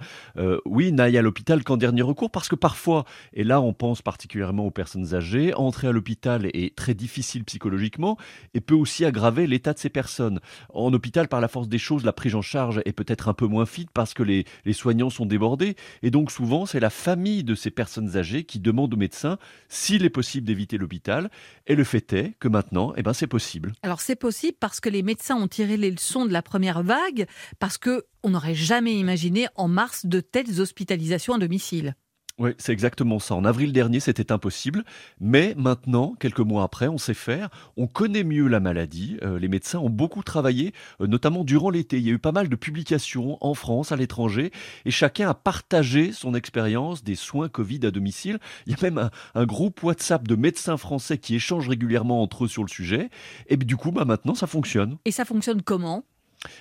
oui, n'aillent à l'hôpital qu'en dernier recours, parce que parfois, et là on pense particulièrement aux personnes âgées, entrer à l'hôpital est très difficile psychologiquement et peut aussi aggraver l'état de ces personnes. En hôpital, par la force des choses, la prise en charge est peut-être un peu moins fine parce que les, les soignants sont débordés, et donc souvent c'est la famille de ces personnes âgées qui demande au médecin s'il est possible d'éviter l'hôpital. Et le fait est que maintenant, eh ben, c'est possible. Alors c'est possible parce que les médecins ont tiré les leçons de la première vague, parce que on n'aurait jamais imaginé en mars de telles hospitalisations à domicile. Oui, c'est exactement ça. En avril dernier, c'était impossible. Mais maintenant, quelques mois après, on sait faire. On connaît mieux la maladie. Euh, les médecins ont beaucoup travaillé, euh, notamment durant l'été. Il y a eu pas mal de publications en France, à l'étranger. Et chacun a partagé son expérience des soins Covid à domicile. Il y a même un, groupe WhatsApp de médecins français qui échangent régulièrement entre eux sur le sujet. Et du coup, bah, maintenant, ça fonctionne. Et ça fonctionne comment?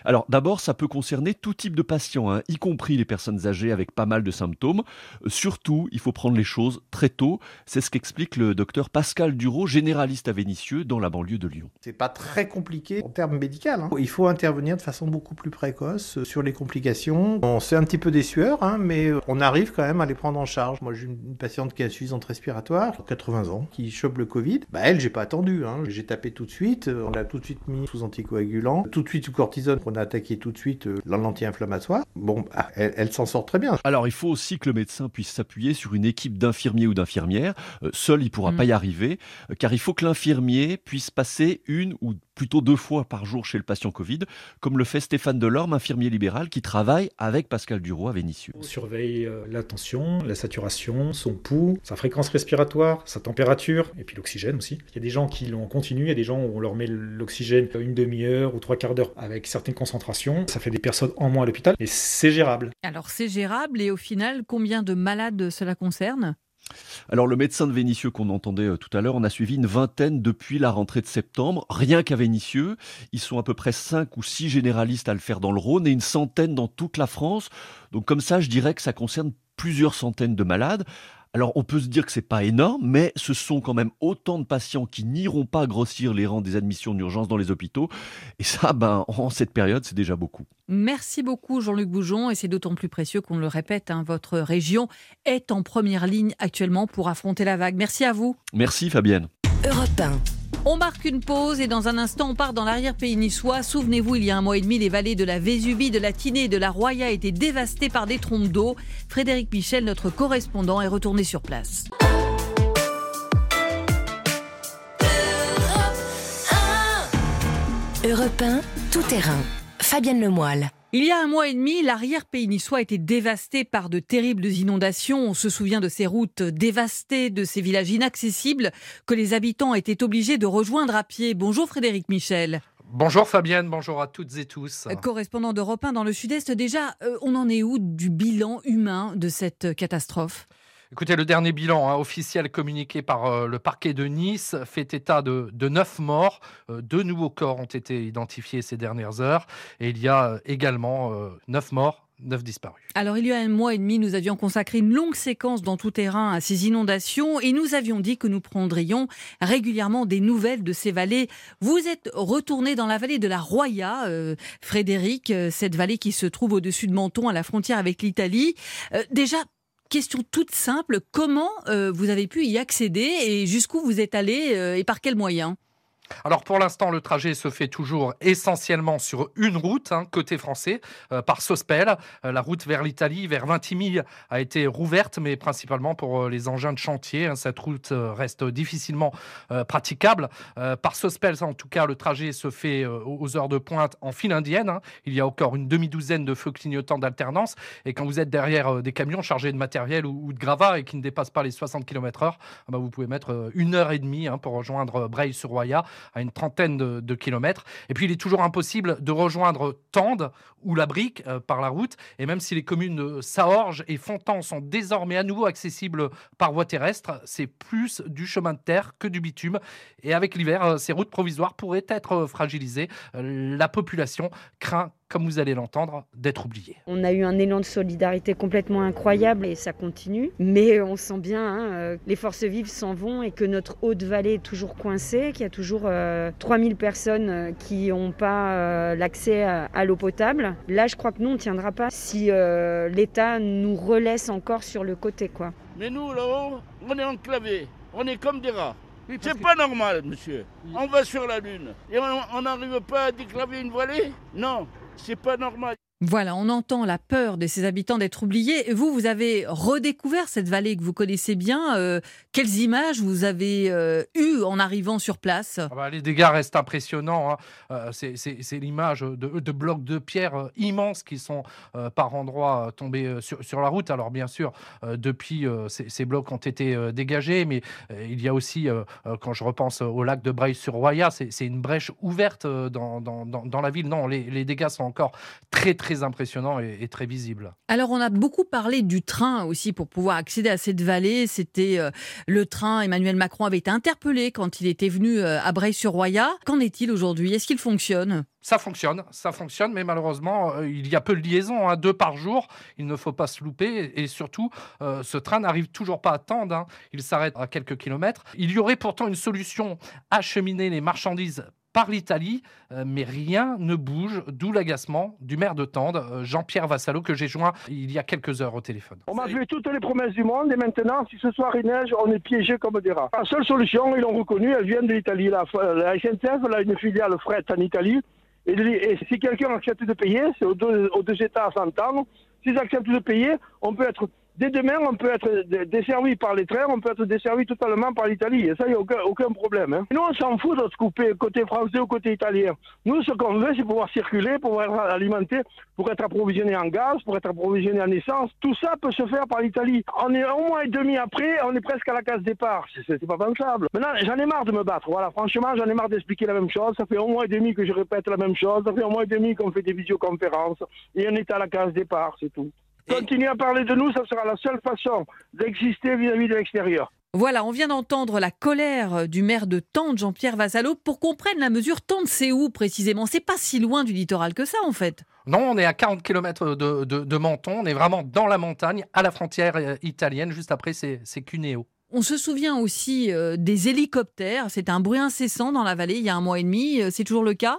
Alors d'abord, ça peut concerner tout type de patients, hein, y compris les personnes âgées avec pas mal de symptômes. Euh, surtout, il faut prendre les choses très tôt. C'est ce qu'explique le docteur Pascal Duro, généraliste à Vénissieux, dans la banlieue de Lyon. C'est pas très compliqué en termes médicaux. Hein. Il faut intervenir de façon beaucoup plus précoce euh, sur les complications. On sait un petit peu des sueurs, hein, mais euh, on arrive quand même à les prendre en charge. Moi, j'ai une patiente qui a insuffisance respiratoire, 80 ans, qui chope le Covid. Bah elle, j'ai pas attendu. J'ai tapé tout de suite. On l'a tout de suite mis sous anticoagulant, tout de suite sous cortisone qu'on a attaqué tout de suite euh, l'anti-inflammatoire, bon, bah, elle, s'en sort très bien. Alors il faut aussi que le médecin puisse s'appuyer sur une équipe d'infirmiers ou d'infirmières. Euh, seul, il ne pourra mm. pas y arriver, euh, car il faut que l'infirmier puisse passer une ou plutôt deux fois par jour chez le patient Covid, comme le fait Stéphane Delorme, infirmier libéral qui travaille avec Pascal Duro à Vénissieux. On surveille la tension, la saturation, son pouls, sa fréquence respiratoire, sa température, et puis l'oxygène aussi. Il y a des gens qui l'ont continu, il y a des gens où on leur met l'oxygène une demi-heure ou trois quarts d'heure avec certaines concentrations. Ça fait des personnes en moins à l'hôpital, et c'est gérable. Alors c'est gérable, et au final, combien de malades cela concerne? Alors le médecin de Vénissieux qu'on entendait euh, tout à l'heure, on a suivi une vingtaine depuis la rentrée de septembre, rien qu'à Vénissieux. Ils sont à peu près 5 ou 6 généralistes à le faire dans le Rhône et une centaine dans toute la France. Donc comme ça, je dirais que ça concerne plusieurs centaines de malades. Alors on peut se dire que c'est pas énorme, mais ce sont quand même autant de patients qui n'iront pas grossir les rangs des admissions d'urgence dans les hôpitaux. Et ça, ben, en cette période, c'est déjà beaucoup. Merci beaucoup Jean-Luc Boujon, et c'est d'autant plus précieux qu'on le répète, hein, votre région est en première ligne actuellement pour affronter la vague. Merci à vous. Merci Fabienne. Europe on marque une pause et dans un instant, on part dans l'arrière-pays niçois. Souvenez-vous, il y a un mois et demi, les vallées de la Vésubie, de la Tinée et de la Roya étaient dévastées par des trompes d'eau. Frédéric Michel, notre correspondant, est retourné sur place. Europe 1, tout terrain. Fabienne Lemoyle. Il y a un mois et demi, l'arrière-pays niçois a été dévasté par de terribles inondations. On se souvient de ces routes dévastées, de ces villages inaccessibles que les habitants étaient obligés de rejoindre à pied. Bonjour Frédéric Michel. Bonjour Fabienne, bonjour à toutes et tous. Correspondant d'Europe 1 dans le Sud-Est, déjà, euh, on en est où du bilan humain de cette catastrophe? Écoutez, le dernier bilan hein, officiel communiqué par euh, le parquet de Nice fait état de, de 9 morts. Euh, deux nouveaux corps ont été identifiés ces dernières heures. Et il y a euh, également 9 morts 9 disparus. Alors, il y a un mois et demi, nous avions consacré une longue séquence dans tout terrain à ces inondations et nous avions dit que nous prendrions régulièrement des nouvelles de ces vallées. Vous êtes retourné dans la vallée de la Roya, Frédéric, cette vallée qui se trouve au-dessus de Menton, à la frontière avec l'Italie. déjà, question toute simple, comment euh, vous avez pu y accéder et jusqu'où vous êtes allé euh, et par quels moyens? Alors pour l'instant, le trajet se fait toujours essentiellement sur une route, hein, côté français, euh, par Sospel. Euh, la route vers l'Italie, vers Vintimille, a été rouverte, mais principalement pour euh, les engins de chantier. Hein. cette route reste difficilement praticable. par Sospel, en tout cas, le trajet se fait aux heures de pointe en file indienne. Hein. Il y a encore une demi-douzaine de feux clignotants d'alternance. Et quand vous êtes derrière des camions chargés de matériel ou, de gravats et qui ne dépassent pas les 60 km/h, ah bah, vous pouvez mettre une heure et demie pour rejoindre Breil-sur-Roya à une trentaine de, kilomètres. Et puis, il est toujours impossible de rejoindre Tende ou la Brique euh, par la route. Et même si les communes de Saorge et Fontan sont désormais à nouveau accessibles par voie terrestre, c'est plus du chemin de terre que du bitume. Et avec l'hiver, euh, ces routes provisoires pourraient être fragilisées. Euh, la population craint comme vous allez l'entendre, d'être oubliés. On a eu un élan de solidarité complètement incroyable et ça continue. Mais on sent bien, hein, euh, les forces vives s'en vont et que notre haute vallée est toujours coincée, qu'il y a toujours 3000 personnes qui n'ont pas l'accès à, l'eau potable. Là, je crois que nous, on ne tiendra pas si l'État nous relaisse encore sur le côté. quoi. Mais nous, là-haut, on est enclavés. On est comme des rats. c'est pas normal, monsieur. On va sur la Lune et on n'arrive pas à déclaver une vallée? Non, c'est pas normal. Voilà, on entend la peur de ces habitants d'être oubliés. Vous, vous avez redécouvert cette vallée que vous connaissez bien. Euh, quelles images vous avez euh, eues en arrivant sur place? Ah bah, Les dégâts restent impressionnants. Hein. Euh, c'est l'image de, blocs de pierre immenses qui sont par endroits tombés sur, la route. Alors bien sûr, depuis, ces, blocs ont été dégagés, mais il y a aussi, quand je repense au lac de Breil-sur-Roya, c'est une brèche ouverte dans, la ville. Non, les dégâts sont encore très, très très impressionnant et, très visible. Alors on a beaucoup parlé du train aussi pour pouvoir accéder à cette vallée. C'était euh, le train, Emmanuel Macron avait été interpellé quand il était venu euh, à Breil-sur-Roya. Qu'en est-il aujourd'hui? Est-ce qu'il fonctionne? Ça fonctionne, ça fonctionne, mais malheureusement, euh, il y a peu de liaisons, hein, deux par jour. Il ne faut pas se louper. Et, surtout, ce train n'arrive toujours pas à tendre. Hein. Il s'arrête à quelques kilomètres. Il y aurait pourtant une solution acheminer les marchandises par l'Italie, euh, mais rien ne bouge, d'où l'agacement du maire de Tende, euh, Jean-Pierre Vassalo, que j'ai joint il y a quelques heures au téléphone. On m'a fait toutes les promesses du monde et maintenant, si ce soir il neige, on est piégé comme des rats. La seule solution, ils l'ont reconnu, elle vient de l'Italie. La, la SNCF, elle a une filiale fret en Italie. Et, si quelqu'un accepte de payer, c'est aux deux, aux deux États à s'entendre. S'ils acceptent de payer, on peut être Dès demain, on peut être desservi par les trains, on peut être desservi totalement par l'Italie. Et ça, il n'y a aucun, problème. Hein. Nous, on s'en fout de se couper côté français ou côté italien. Nous, ce qu'on veut, c'est pouvoir circuler, pouvoir être alimenté, pour être approvisionné en gaz, pour être approvisionné en essence. Tout ça peut se faire par l'Italie. On est un mois et demi après, on est presque à la case départ. C'est pas pensable. Maintenant, j'en ai marre de me battre. Voilà, franchement, j'en ai marre d'expliquer la même chose. Ça fait un mois et demi que je répète la même chose. Ça fait un mois et demi qu'on fait des visioconférences. Et on est à la case départ, c'est tout. Continuer à parler de nous, ça sera la seule façon d'exister vis-à-vis de l'extérieur. Voilà, on vient d'entendre la colère du maire de Tente, Jean-Pierre Vassallo. Pour qu'on prenne la mesure, Tente, c'est où précisément? C'est pas si loin du littoral que ça, en fait. Non, on est à 40 km de, Menton. On est vraiment dans la montagne, à la frontière euh, italienne. Juste après, c'est Cuneo. On se souvient aussi euh, des hélicoptères. C'était un bruit incessant dans la vallée il y a un mois et demi. Euh, c'est toujours le cas?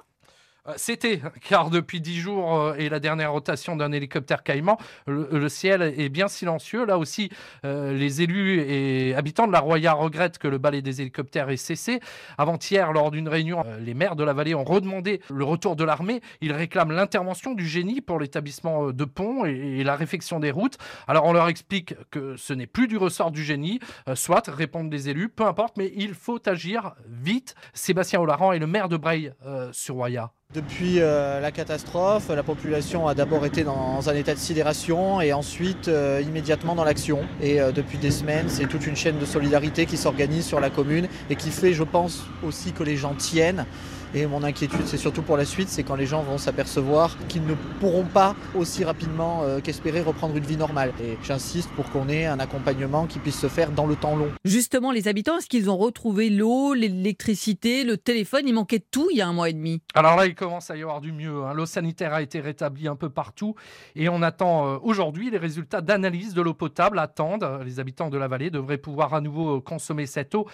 C'était, car depuis dix jours euh, et la dernière rotation d'un hélicoptère Caïman, le, ciel est bien silencieux. Là aussi, euh, les élus et habitants de la Roya regrettent que le balai des hélicoptères ait cessé. Avant-hier, lors d'une réunion, les maires de la vallée ont redemandé le retour de l'armée. Ils réclament l'intervention du génie pour l'établissement de ponts et, la réfection des routes. Alors on leur explique que ce n'est plus du ressort du génie. soit, répondent les élus, peu importe, mais il faut agir vite. Sébastien Olaran est le maire de Breil sur Roya. Depuis euh, la catastrophe, la population a d'abord été dans un état de sidération et ensuite euh, immédiatement dans l'action. Et euh, depuis des semaines, c'est toute une chaîne de solidarité qui s'organise sur la commune et qui fait, je pense, aussi que les gens tiennent. Et mon inquiétude, c'est surtout pour la suite, c'est quand les gens vont s'apercevoir qu'ils ne pourront pas aussi rapidement euh, qu'espérer reprendre une vie normale. Et j'insiste pour qu'on ait un accompagnement qui puisse se faire dans le temps long. Justement, les habitants, est-ce qu'ils ont retrouvé l'eau, l'électricité, le téléphone? Il manquait de tout il y a un mois et demi. Alors là, il commence à y avoir du mieux. Hein. L'eau sanitaire a été rétablie un peu partout et on attend euh, aujourd'hui les résultats d'analyse de l'eau potable. Attendent. Les habitants de la vallée devraient pouvoir à nouveau euh, consommer cette eau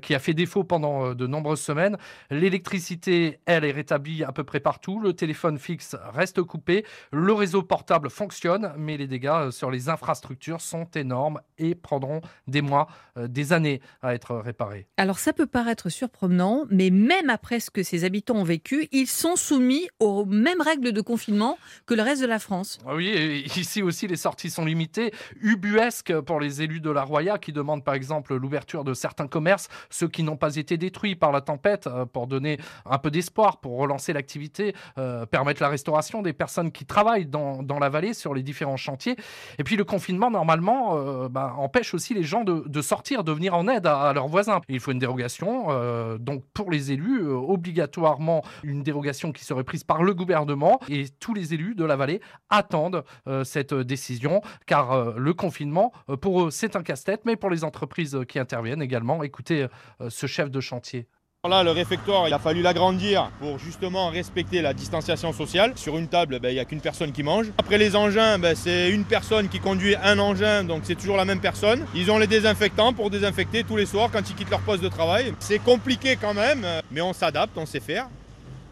qui a fait défaut pendant de nombreuses semaines. L'électricité elle, est rétablie à peu près partout. Le téléphone fixe reste coupé. Le réseau portable fonctionne, mais les dégâts euh, sur les infrastructures sont énormes et prendront des mois, euh, des années à être réparés. Alors ça peut paraître surprenant, mais même après ce que ces habitants ont vécu, ils sont soumis aux mêmes règles de confinement que le reste de la France. Ah oui, ici aussi les sorties sont limitées, ubuesques pour les élus de la Roya qui demandent par exemple l'ouverture de certains commerces, ceux qui n'ont pas été détruits par la tempête, euh, pour donner un peu d'espoir pour relancer l'activité, euh, permettre la restauration des personnes qui travaillent dans, la vallée sur les différents chantiers. Et puis le confinement, normalement, euh, bah, empêche aussi les gens de, de, sortir, de venir en aide à, leurs voisins. il faut une dérogation. Euh, donc pour les élus, obligatoirement une dérogation qui serait prise par le gouvernement. Et tous les élus de la vallée attendent cette décision, car le confinement, pour eux, c'est un casse-tête, mais pour les entreprises qui interviennent également, écoutez ce chef de chantier Là, le réfectoire, il a fallu l'agrandir pour justement respecter la distanciation sociale. Sur une table, ben, il n'y a qu'une personne qui mange. Après les engins, ben, c'est une personne qui conduit un engin, donc c'est toujours la même personne. Ils ont les désinfectants pour désinfecter tous les soirs quand ils quittent leur poste de travail. C'est compliqué quand même, mais on s'adapte, on sait faire.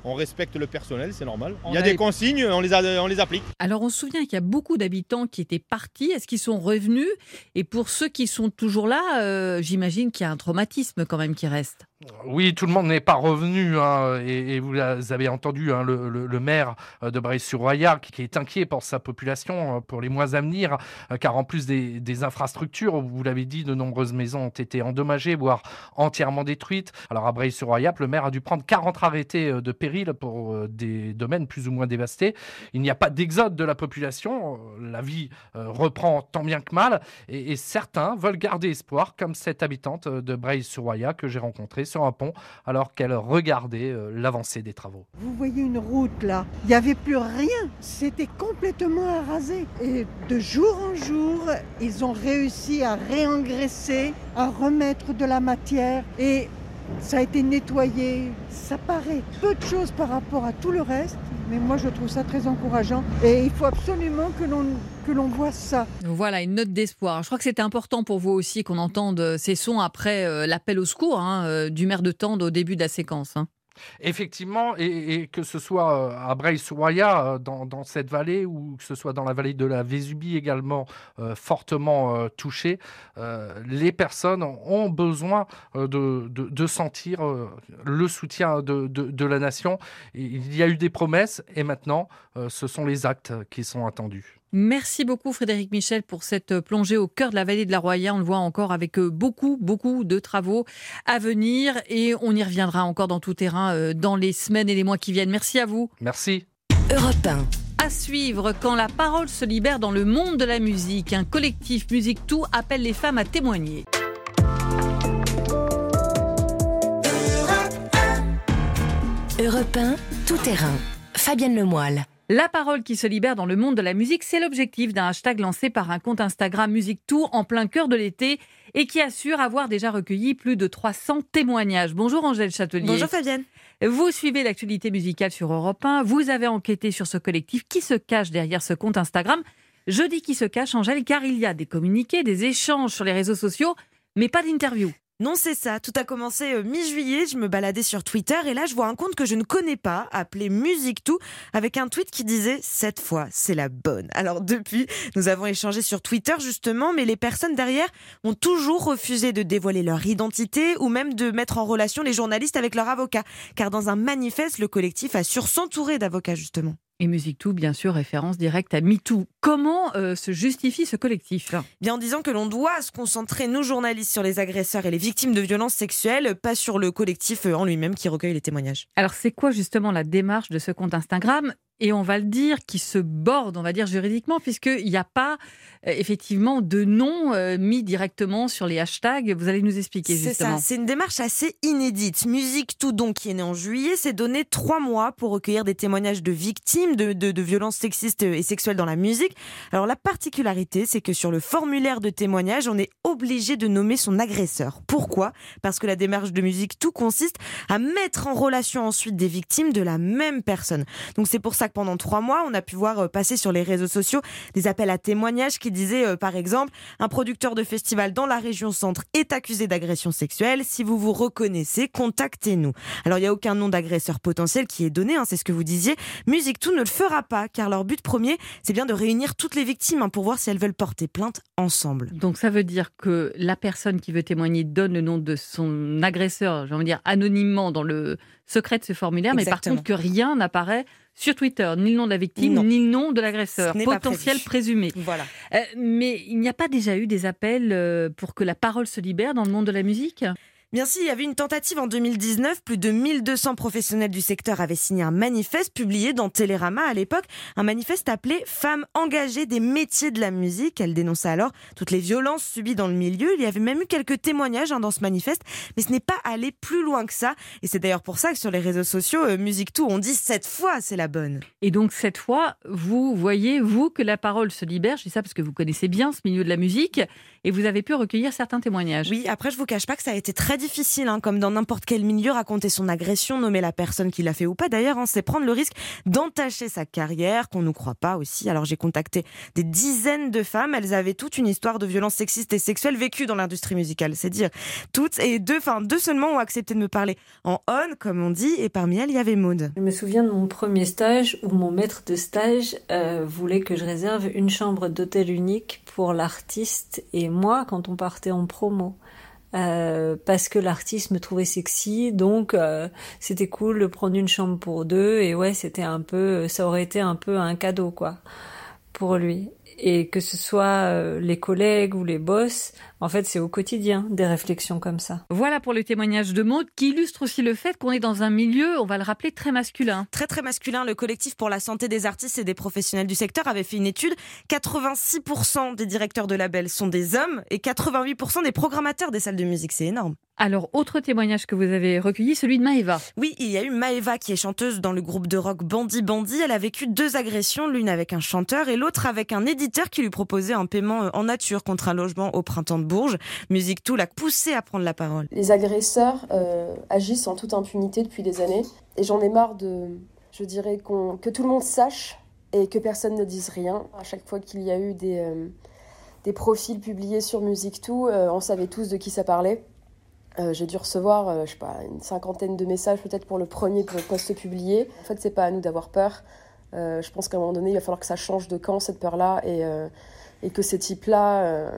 On respecte le personnel, c'est normal. Il y a a des consignes, on les, a- on les applique. Alors on se souvient qu'il y a beaucoup d'habitants qui étaient partis. Est-ce qu'ils sont revenus? Et pour ceux qui sont toujours là, euh, j'imagine qu'il y a un traumatisme quand même qui reste. Oui, tout le monde n'est pas revenu, hein, et, vous avez entendu hein, le, maire euh, de Breil-sur-Roya qui, est inquiet pour sa population euh, pour les mois à venir, euh, car en plus des, infrastructures, vous l'avez dit, de nombreuses maisons ont été endommagées, voire entièrement détruites. Alors à Breil-sur-Roya, le maire a dû prendre 40 arrêtés de péril pour des domaines plus ou moins dévastés. Il n'y a pas d'exode de la population, la vie reprend tant bien que mal, et, certains veulent garder espoir, comme cette habitante de Breil-sur-Roya que j'ai rencontrée sur un pont alors qu'elle regardait euh, l'avancée des travaux. Vous voyez une route là, il n'y avait plus rien, c'était complètement arasé. Et de jour en jour, ils ont réussi à réengraisser, à remettre de la matière et ça a été nettoyé. Ça paraît peu de choses par rapport à tout le reste, mais moi je trouve ça très encourageant et il faut absolument que l'on que l'on voit ça. Voilà, une note d'espoir. Je crois que c'était important pour vous aussi qu'on entende ces sons après euh, l'appel au secours hein, euh, du maire de Tende au début de la séquence. hein. Effectivement, et, que ce soit euh, à Breil-sur-Roya, euh, dans, cette vallée, ou que ce soit dans la vallée de la Vésubie également euh, fortement touchée, les personnes ont besoin de, sentir le soutien de, la nation. Il y a eu des promesses, et maintenant, ce sont les actes qui sont attendus. Merci beaucoup Frédéric Michel pour cette plongée au cœur de la vallée de la Roya. On le voit encore avec euh, beaucoup, beaucoup de travaux à venir et on y reviendra encore dans tout terrain euh, dans les semaines et les mois qui viennent. Merci à vous. Merci. Europe À suivre, quand la parole se libère dans le monde de la musique, un collectif Musique Tout appelle les femmes à témoigner. Europe 1, tout terrain. Fabienne Lemoyle. La parole qui se libère dans le monde de la musique, c'est l'objectif d'un hashtag lancé par un compte Instagram Musique Tout en plein cœur de l'été et qui assure avoir déjà recueilli plus de 300 témoignages. Bonjour Angèle Châtelier. Bonjour Fabienne. Vous suivez l'actualité musicale sur Europe 1. Vous avez enquêté sur ce collectif qui se cache derrière ce compte Instagram. Je dis qui se cache, Angèle, car il y a des communiqués, des échanges sur les réseaux sociaux, mais pas d'interview. Non, c'est ça. Tout a commencé euh, mi-juillet. Je me baladais sur Twitter et là, je vois un compte que je ne connais pas, appelé Musique Tout, avec un tweet qui disait Cette fois, c'est la bonne. Alors, depuis, nous avons échangé sur Twitter, justement, mais les personnes derrière ont toujours refusé de dévoiler leur identité ou même de mettre en relation les journalistes avec leur avocat. Car dans un manifeste, le collectif assure s'entourer d'avocats, justement. Et Musique Tout, bien sûr, référence directe à MeToo. Comment euh, se justifie ce collectif? Bien en disant que l'on doit se concentrer, nous journalistes, sur les agresseurs et les victimes de violences sexuelles, pas sur le collectif euh, en lui-même qui recueille les témoignages. Alors, c'est quoi justement la démarche de ce compte Instagram? Et on va le dire, qui se borde, on va dire juridiquement, puisqu'il n'y a pas euh, effectivement de nom euh, mis directement sur les hashtags. Vous allez nous expliquer C'est justement. ça, c'est une démarche assez inédite. Musique Tout donc qui est né en juillet, s'est donné trois mois pour recueillir des témoignages de victimes de, de- de violences sexistes et sexuelles dans la musique. Alors la particularité, c'est que sur le formulaire de témoignage, on est obligé de nommer son agresseur. Pourquoi? Parce que la démarche de Musique Tout consiste à mettre en relation ensuite des victimes de la même personne. Donc c'est pour ça pendant trois mois, on a pu voir euh, passer sur les réseaux sociaux des appels à témoignages qui disaient, euh, par exemple, un producteur de festival dans la région centre est accusé d'agression sexuelle. Si vous vous reconnaissez, contactez-nous. Alors il n'y a aucun nom d'agresseur potentiel qui est donné, hein, c'est ce que vous disiez. Musique Tout ne le fera pas, car leur but premier, c'est bien de réunir toutes les victimes hein, pour voir si elles veulent porter plainte ensemble. Donc ça veut dire que la personne qui veut témoigner donne le nom de son agresseur, j'ai envie de dire anonymement dans le secret de ce formulaire, mais par contre que rien n'apparaît sur Twitter, ni le nom de la victime, Non. ni le nom de l'agresseur potentiel présumé. Voilà. Euh, mais il n'y a pas déjà eu des appels euh, pour que la parole se libère dans le monde de la musique? Bien si, il y avait une tentative en 2019. Plus de 1200 professionnels du secteur avaient signé un manifeste publié dans Télérama à l'époque. Un manifeste appelé Femmes engagées des métiers de la musique. Elle dénonçait alors toutes les violences subies dans le milieu. Il y avait même eu quelques témoignages hein, dans ce manifeste, mais ce n'est pas allé plus loin que ça. Et c'est d'ailleurs pour ça que sur les réseaux sociaux, euh, Musique Tout, on dit cette fois c'est la bonne. Et donc cette fois, vous voyez, vous, que la parole se libère. Je dis ça parce que vous connaissez bien ce milieu de la musique et vous avez pu recueillir certains témoignages. Oui, après je vous cache pas que ça a été très difficile, hein, comme dans n'importe quel milieu, raconter son agression, nommer la personne qui l'a fait ou pas. D'ailleurs, hein, c'est prendre le risque d'entacher sa carrière, qu'on ne croit pas aussi. Alors j'ai contacté des dizaines de femmes. Elles avaient toute une histoire de violence sexiste et sexuelle vécue dans l'industrie musicale. C'est dire toutes. Et deux, enfin deux seulement ont accepté de me parler en on, comme on dit. Et parmi elles, il y avait Maud. Je me souviens de mon premier stage où mon maître de stage euh, voulait que je réserve une chambre d'hôtel unique pour l'artiste et moi quand on partait en promo. Euh, parce que l'artiste me trouvait sexy, donc euh, c'était cool de prendre une chambre pour deux et ouais c'était un peu, ça aurait été un peu un cadeau quoi pour lui et que ce soit euh, les collègues ou les boss, en fait, c'est au quotidien des réflexions comme ça. Voilà pour le témoignage de Maud qui illustre aussi le fait qu'on est dans un milieu, on va le rappeler, très masculin. Très très masculin. Le collectif pour la santé des artistes et des professionnels du secteur avait fait une étude. 86% des directeurs de labels sont des hommes et 88% des programmateurs des salles de musique. C'est énorme. Alors, autre témoignage que vous avez recueilli, celui de Maëva. Oui, il y a eu Maëva qui est chanteuse dans le groupe de rock Bandit Bandit. Elle a vécu deux agressions, l'une avec un chanteur et l'autre avec un éditeur qui lui proposait un paiement euh, en nature contre un logement au printemps de Bourges. Musique Tout l'a poussé à prendre la parole. Les agresseurs euh, agissent en toute impunité depuis des années et j'en ai marre de, je dirais, que tout le monde sache et que personne ne dise rien. À chaque fois qu'il y a eu des, euh, des profils publiés sur Musique Tout, on savait tous de qui ça parlait. Euh, j'ai dû recevoir, euh, je sais pas, une cinquantaine de messages peut-être pour le premier poste publié. En fait, c'est pas à nous d'avoir peur. Euh, je pense qu'à un moment donné, il va falloir que ça change de camp cette peur-là et, et que ces types-là,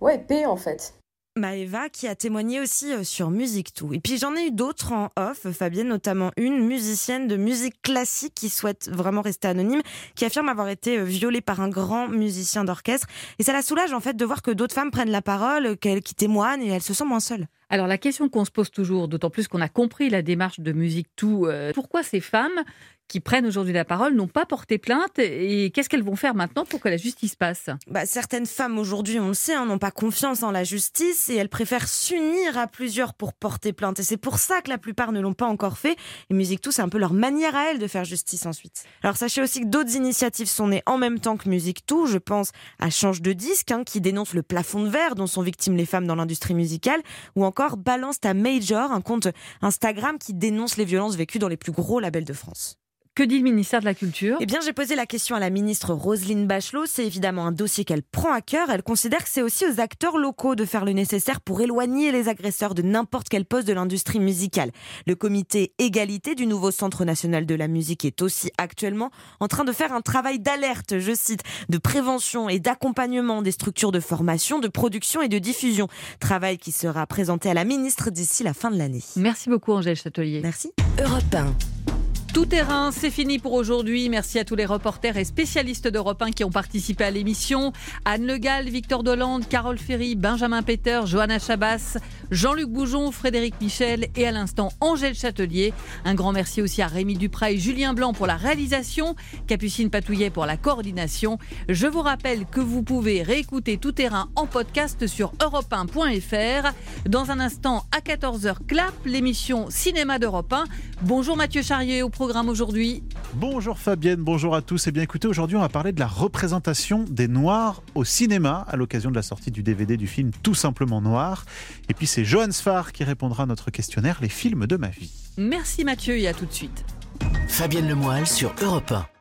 ouais, paient en fait. Maëva qui a témoigné aussi sur Musique Tout. Et puis j'en ai eu d'autres en off, Fabienne notamment une musicienne de musique classique qui souhaite vraiment rester anonyme, qui affirme avoir été violée par un grand musicien d'orchestre. Et ça la soulage en fait de voir que d'autres femmes prennent la parole, qu'elles témoignent et elle se sent moins seule. Alors la question qu'on se pose toujours, d'autant plus qu'on a compris la démarche de Musique Tout, euh, pourquoi ces femmes qui prennent aujourd'hui la parole n'ont pas porté plainte et qu'est-ce qu'elles vont faire maintenant pour que la justice passe? Bah, Certaines femmes aujourd'hui, on le sait, hein, n'ont pas confiance en la justice et elles préfèrent s'unir à plusieurs pour porter plainte. Et c'est pour ça que la plupart ne l'ont pas encore fait. Et Musique Tout, c'est un peu leur manière à elles de faire justice ensuite. Alors sachez aussi que d'autres initiatives sont nées en même temps que Musique Tout. Je pense à Change de disque, hein, qui dénonce le plafond de verre dont sont victimes les femmes dans l'industrie musicale, ou encore Balance ta Major, un compte Instagram qui dénonce les violences vécues dans les plus gros labels de France. Que dit le ministère de la Culture? Eh bien, j'ai posé la question à la ministre Roselyne Bachelot. C'est évidemment un dossier qu'elle prend à cœur. Elle considère que c'est aussi aux acteurs locaux de faire le nécessaire pour éloigner les agresseurs de n'importe quel poste de l'industrie musicale. Le comité égalité du nouveau Centre national de la musique est aussi actuellement en train de faire un travail d'alerte, je cite, de prévention et d'accompagnement des structures de formation, de production et de diffusion. Travail qui sera présenté à la ministre d'ici la fin de l'année. Merci beaucoup, Angèle Châtelier. Merci. Europe 1. Tout terrain, c'est fini pour aujourd'hui. Merci à tous les reporters et spécialistes d'Europe 1 qui ont participé à l'émission. Anne Le Gall, Victor Dolande, Carole Ferry, Benjamin Peter, Johanna Chabas, Jean-Luc Boujon, Frédéric Michel et à l'instant Angèle Châtelier. Un grand merci aussi à Rémi Duprat et Julien Blanc pour la réalisation, Capucine Patouillet pour la coordination. Je vous rappelle que vous pouvez réécouter Tout terrain en podcast sur europe1.fr. Dans un instant, à 14h, clap, l'émission Cinéma d'Europe 1. Bonjour Mathieu Charrier au aujourd'hui Bonjour Fabienne, bonjour à tous. Et eh bien écoutez, aujourd'hui on va parler de la représentation des Noirs au cinéma à l'occasion de la sortie du DVD du film Tout simplement Noir. Et puis c'est Johan Sfar qui répondra à notre questionnaire Les films de ma vie. Merci Mathieu et à tout de suite. Fabienne Lemoyle sur Europe 1.